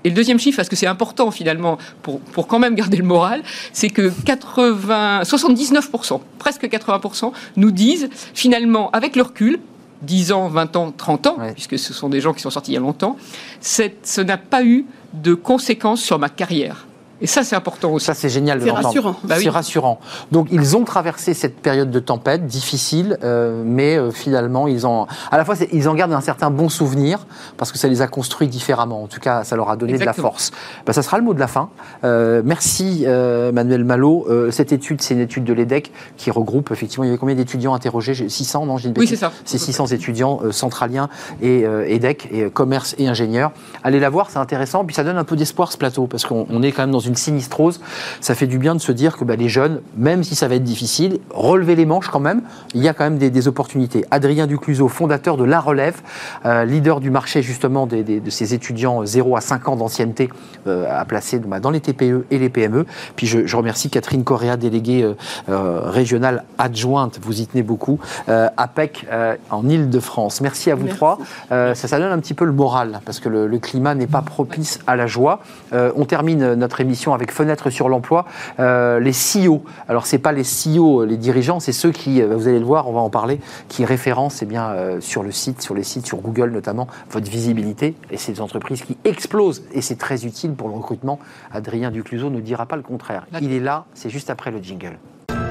K: et le deuxième chiffre, parce que c'est important finalement pour, pour quand même garder le moral, c'est que 80, 79%, presque 80%, nous disent finalement, avec le recul, 10 ans, 20 ans, 30 ans, puisque ce sont des gens qui sont sortis il y a longtemps, ça n'a pas eu de conséquences sur ma carrière. Et ça, c'est important aussi.
A: Ça, c'est génial
K: de l'entendre. rassurant.
A: Bah c'est rassurant. Donc, ils ont traversé cette période de tempête difficile, euh, mais euh, finalement, ils ont, à la fois, ils en gardent un certain bon souvenir parce que ça les a construits différemment. En tout cas, ça leur a donné de la force. Bah, ça sera le mot de la fin. Euh, merci, Manuel Malo. cette étude, c'est une étude de l'EDEC qui regroupe effectivement. Il y avait combien d'étudiants interrogés? 600, non
K: Oui, c'est ça.
A: C'est 600 étudiants centraliens et EDEC et commerce et ingénieurs. Allez la voir, c'est intéressant. Puis ça donne un peu d'espoir ce plateau parce qu'on est quand même dans une sinistrose, ça fait du bien de se dire que bah, les jeunes, même si ça va être difficile, relever les manches quand même, il y a quand même des, opportunités. Adrien Ducluseau, fondateur de La Relève, euh, leader du marché justement de ces étudiants 0 à 5 ans d'ancienneté euh, à placer bah, dans les TPE et les PME. Puis je, remercie Catherine Correa, déléguée euh, régionale adjointe, vous y tenez beaucoup, APEC en Ile-de-France. Merci à vous trois. ça, ça donne un petit peu le moral parce que le, le climat n'est pas propice à la joie. on termine notre émission avec Fenêtre sur l'emploi, euh, les CEO. Alors, ce n'est pas les CEO, les dirigeants, c'est ceux qui, euh, vous allez le voir, on va en parler, qui référencent eh bien, euh, sur le site, sur les sites, sur Google notamment, votre visibilité. Et c'est des entreprises qui explosent. Et c'est très utile pour le recrutement. Adrien Ducluseau ne dira pas le contraire. Il est là, c'est juste après le jingle.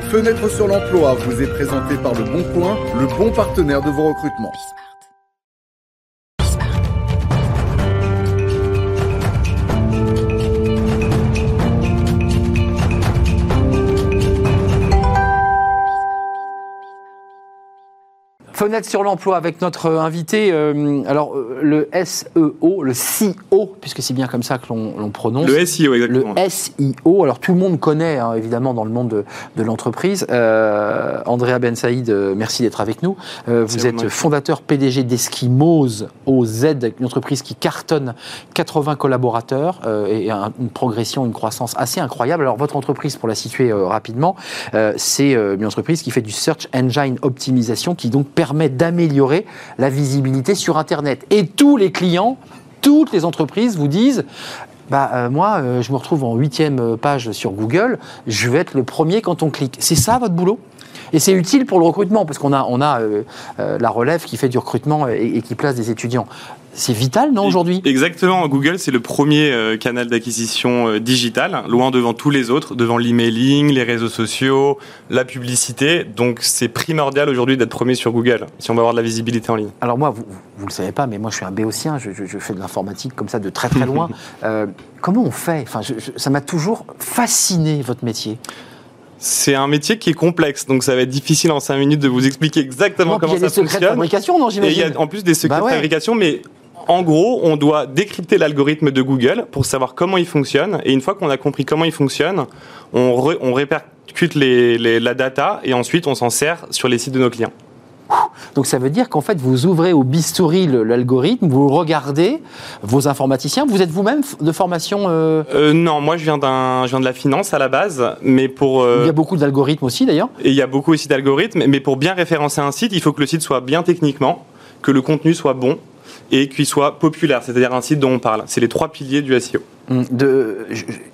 E: Fenêtre sur l'emploi vous est présenté par Le Bon Coin, le bon partenaire de vos recrutements.
A: Fenêtre sur l'emploi avec notre invité. Euh, alors, euh, le SEO, le CEO, puisque c'est bien comme ça que l'on prononce.
L: Le SEO, exactement.
A: Le SEO. Alors, tout le monde connaît, hein, évidemment, dans le monde de, de l'entreprise. Euh, Andrea Ben Saïd, merci d'être avec nous. vous êtes fondateur PDG d'Eskimos OZ, une entreprise qui cartonne 80 collaborateurs et une progression, une croissance assez incroyable. Alors, votre entreprise, pour la situer rapidement, c'est une entreprise qui fait du Search Engine Optimisation, qui donc permet permet d'améliorer la visibilité sur Internet. Et tous les clients, toutes les entreprises vous disent bah, euh, moi, euh, je me retrouve en huitième page sur Google, je vais être le premier quand on clique. C'est ça votre boulot? Et c'est utile pour le recrutement, parce qu'on a, on a euh, la relève qui fait du recrutement et, qui place des étudiants. C'est vital, non, aujourd'hui?
L: Exactement. Google, c'est le premier euh, canal d'acquisition euh, digital, loin devant tous les autres, devant l'emailing, les réseaux sociaux, la publicité. Donc, c'est primordial aujourd'hui d'être premier sur Google, si on veut avoir de la visibilité en ligne.
A: Alors, moi, vous ne le savez pas, mais moi, je suis un béotien, je, je, fais de l'informatique comme ça de très très loin. [LAUGHS] Euh, comment on fait? Enfin, Ça m'a toujours fasciné, votre métier.
L: C'est un métier qui est complexe, donc ça va être difficile en 5 minutes de vous expliquer exactement comment ça fonctionne. Il y a des secrets de
A: fabrication, non,
L: j'imagine Il y a en plus des secrets bah de fabrication, mais en gros, on doit décrypter l'algorithme de Google pour savoir comment il fonctionne. Et une fois qu'on a compris comment il fonctionne, on, répercute la data et ensuite on s'en sert sur les sites de nos clients.
A: Donc ça veut dire qu'en fait, vous ouvrez au bistouri l'algorithme, vous regardez vos informaticiens. Vous êtes vous-même de formation
L: euh... Euh, Non, moi je viens, je viens de la finance à la base, mais pour...
A: Euh, il y a beaucoup d'algorithmes aussi d'ailleurs.
L: Et il y a beaucoup aussi d'algorithmes, mais pour bien référencer un site, il faut que le site soit bien techniquement, que le contenu soit bon et qu'il soit populaire, c'est-à-dire un site dont on parle. C'est les trois piliers du SEO.
A: Hum,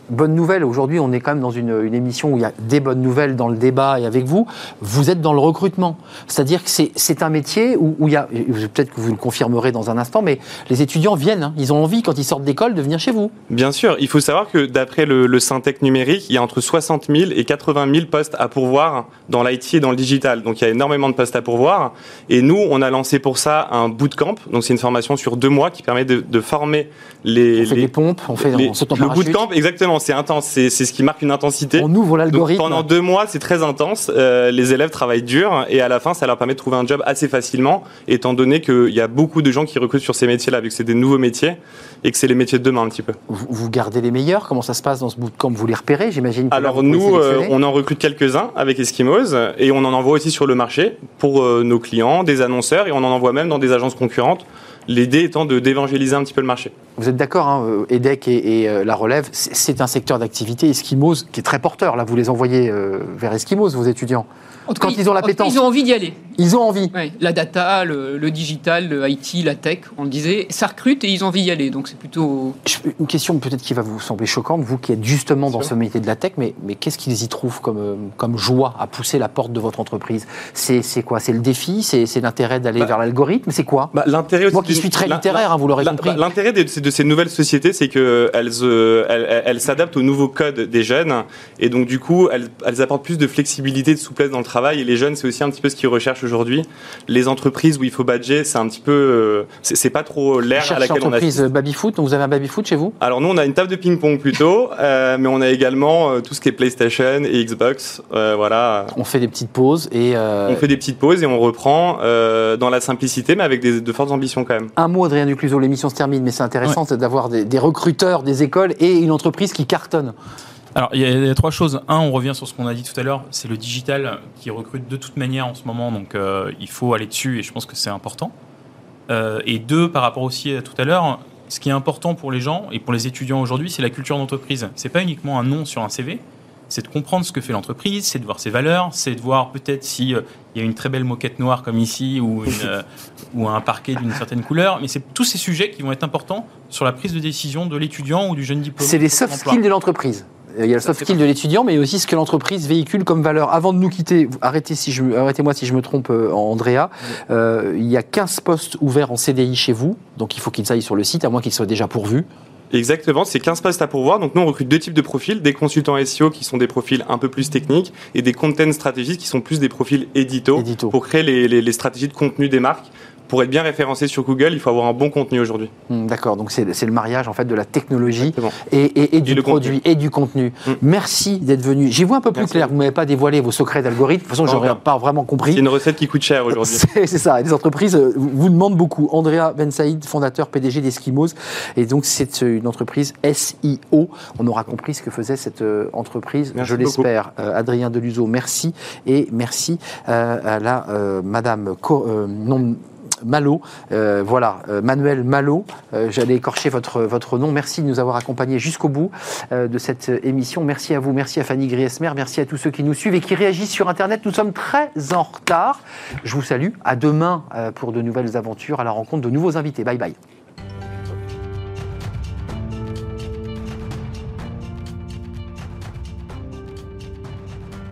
A: bonne nouvelle, aujourd'hui on est quand même dans une, une, émission où il y a des bonnes nouvelles dans le débat et avec vous, vous êtes dans le recrutement. C'est-à-dire que c'est un métier où, où il y a, peut-être que vous le confirmerez dans un instant, mais les étudiants viennent, hein. ils ont envie quand ils sortent d'école de venir chez vous.
L: Bien sûr, il faut savoir que d'après le, le Syntec numérique, il y a entre 60 000 et 80 000 postes à pourvoir dans l'IT et dans le digital. Donc il y a énormément de postes à pourvoir. Et nous, on a lancé pour ça un bootcamp, donc c'est une formation sur deux mois qui permet de, de former les...
A: On fait des pompes, on fait
L: le bootcamp, exactement, c'est intense, c'est ce qui marque une intensité.
A: On ouvre l'algorithme.
L: Pendant deux mois, c'est très intense. Euh, les élèves travaillent dur et à la fin, ça leur permet de trouver un job assez facilement, étant donné qu'il y a beaucoup de gens qui recrutent sur ces métiers-là, vu que c'est des nouveaux métiers et que c'est les métiers de demain un petit peu.
A: Vous, gardez les meilleurs? Comment ça se passe dans ce bootcamp? Vous les repérez, j'imagine
L: Alors nous, euh, on en recrute quelques-uns avec Eskimos et on en envoie aussi sur le marché pour euh, nos clients, des annonceurs et on en envoie même dans des agences concurrentes L'idée étant de d'évangéliser un petit peu le marché.
A: Vous êtes d'accord, hein, EDEC et, la relève, c'est un secteur d'activité Eskimos qui est très porteur. Là, vous les envoyez vers Eskimos, vos étudiants
K: quand ils ont la pétence. Ils ont envie d'y aller.
A: Ils ont envie.
K: la data, le, digital, le IT, la tech, on le disait, ça recrute et ils ont envie d'y aller. Donc c'est plutôt.
A: Une question peut-être qui va vous sembler choquante, vous qui êtes justement dans ce métier de la tech, mais, mais qu'est-ce qu'ils y trouvent comme, euh, comme joie à pousser la porte de votre entreprise? C'est quoi? C'est le défi? C'est l'intérêt d'aller bah, vers l'algorithme? C'est quoi?
L: Bah, L'intérêt
A: Moi qui suis très littéraire, hein, vous l'aurez compris.
L: L'intérêt de, de, ces nouvelles sociétés, c'est qu'elles euh, elles, elles s'adaptent aux nouveaux codes des jeunes et donc du coup, elles, elles apportent plus de flexibilité, de souplesse dans le travail. Et les jeunes, c'est aussi un petit peu ce qu'ils recherchent aujourd'hui. Les entreprises où il faut badger, c'est un petit peu, euh, c'est pas trop l'air à laquelle on
A: assiste. baby-foot, donc vous avez un baby-foot chez vous?
L: Alors nous, on a une table de ping-pong plutôt, [LAUGHS] euh, mais on a également euh, tout ce qui est PlayStation et Xbox, voilà.
A: On fait des petites pauses et...
L: On fait des petites pauses et on reprend dans la simplicité, mais avec de fortes ambitions quand même.
A: Un mot, Adrien Ducluseau, l'émission se termine, mais c'est intéressant d'avoir des, des recruteurs, des écoles et une entreprise qui cartonne.
J: Alors, il y, a, trois choses. Un, on revient sur ce qu'on a dit tout à l'heure, c'est le digital qui recrute de toute manière en ce moment, donc euh, il faut aller dessus et je pense que c'est important. Euh, et deux, par rapport aussi à tout à l'heure, ce qui est important pour les gens et pour les étudiants aujourd'hui, c'est la culture d'entreprise. C'est pas uniquement un nom sur un CV, c'est de comprendre ce que fait l'entreprise, c'est de voir ses valeurs, c'est de voir peut-être s'il euh, y a une très belle moquette noire comme ici ou, [LAUGHS] ou un parquet d'une certaine couleur. Mais c'est tous ces sujets qui vont être importants sur la prise de décision de l'étudiant ou du jeune diplômé.
A: C'est les soft skills de l'entreprise. Il y a le soft skill de l'étudiant, mais aussi ce que l'entreprise véhicule comme valeur. Avant de nous quitter, arrêtez si je, arrêtez-moi si je me trompe, euh, Andrea. Euh, il y a 15 postes ouverts en CDI chez vous, donc il faut qu'ils aillent sur le site, à moins qu'ils soient déjà pourvus.
L: Exactement, c'est 15 postes à pourvoir. Donc nous, on recrute deux types de profils, des consultants SEO qui sont des profils un peu plus techniques et des content stratégistes qui sont plus des profils édito, pour créer les, les, stratégies de contenu des marques pour être bien référencé sur Google, il faut avoir un bon contenu aujourd'hui.
A: Hmm, d'accord, donc c'est le mariage en fait de la technologie et, du produit et du contenu. Hmm. Merci d'être venu. J'y vois un peu plus clair. Vous ne m'avez pas dévoilé vos secrets d'algorithme. De toute façon, j'aurais pas vraiment compris.
L: C'est une recette qui coûte cher aujourd'hui. [LAUGHS]
A: c'est ça. Les entreprises euh, vous demandent beaucoup. Andrea Ben Saïd, fondateur PDG d'Eskimos, et donc c'est euh, une entreprise SIO. On aura compris ce que faisait cette euh, entreprise. je l'espère. Adrien Deluso, merci et merci à la Madame non Malo. Euh, voilà, euh, Manuel Malo. Euh, j'allais écorcher votre, votre nom. Merci de nous avoir accompagnés jusqu'au bout de cette émission. Merci à vous, merci à Fanny Griesmer, merci à tous ceux qui nous suivent et qui réagissent sur Internet. Nous sommes très en retard. Je vous salue. À demain pour de nouvelles aventures, à la rencontre de nouveaux invités. Bye bye.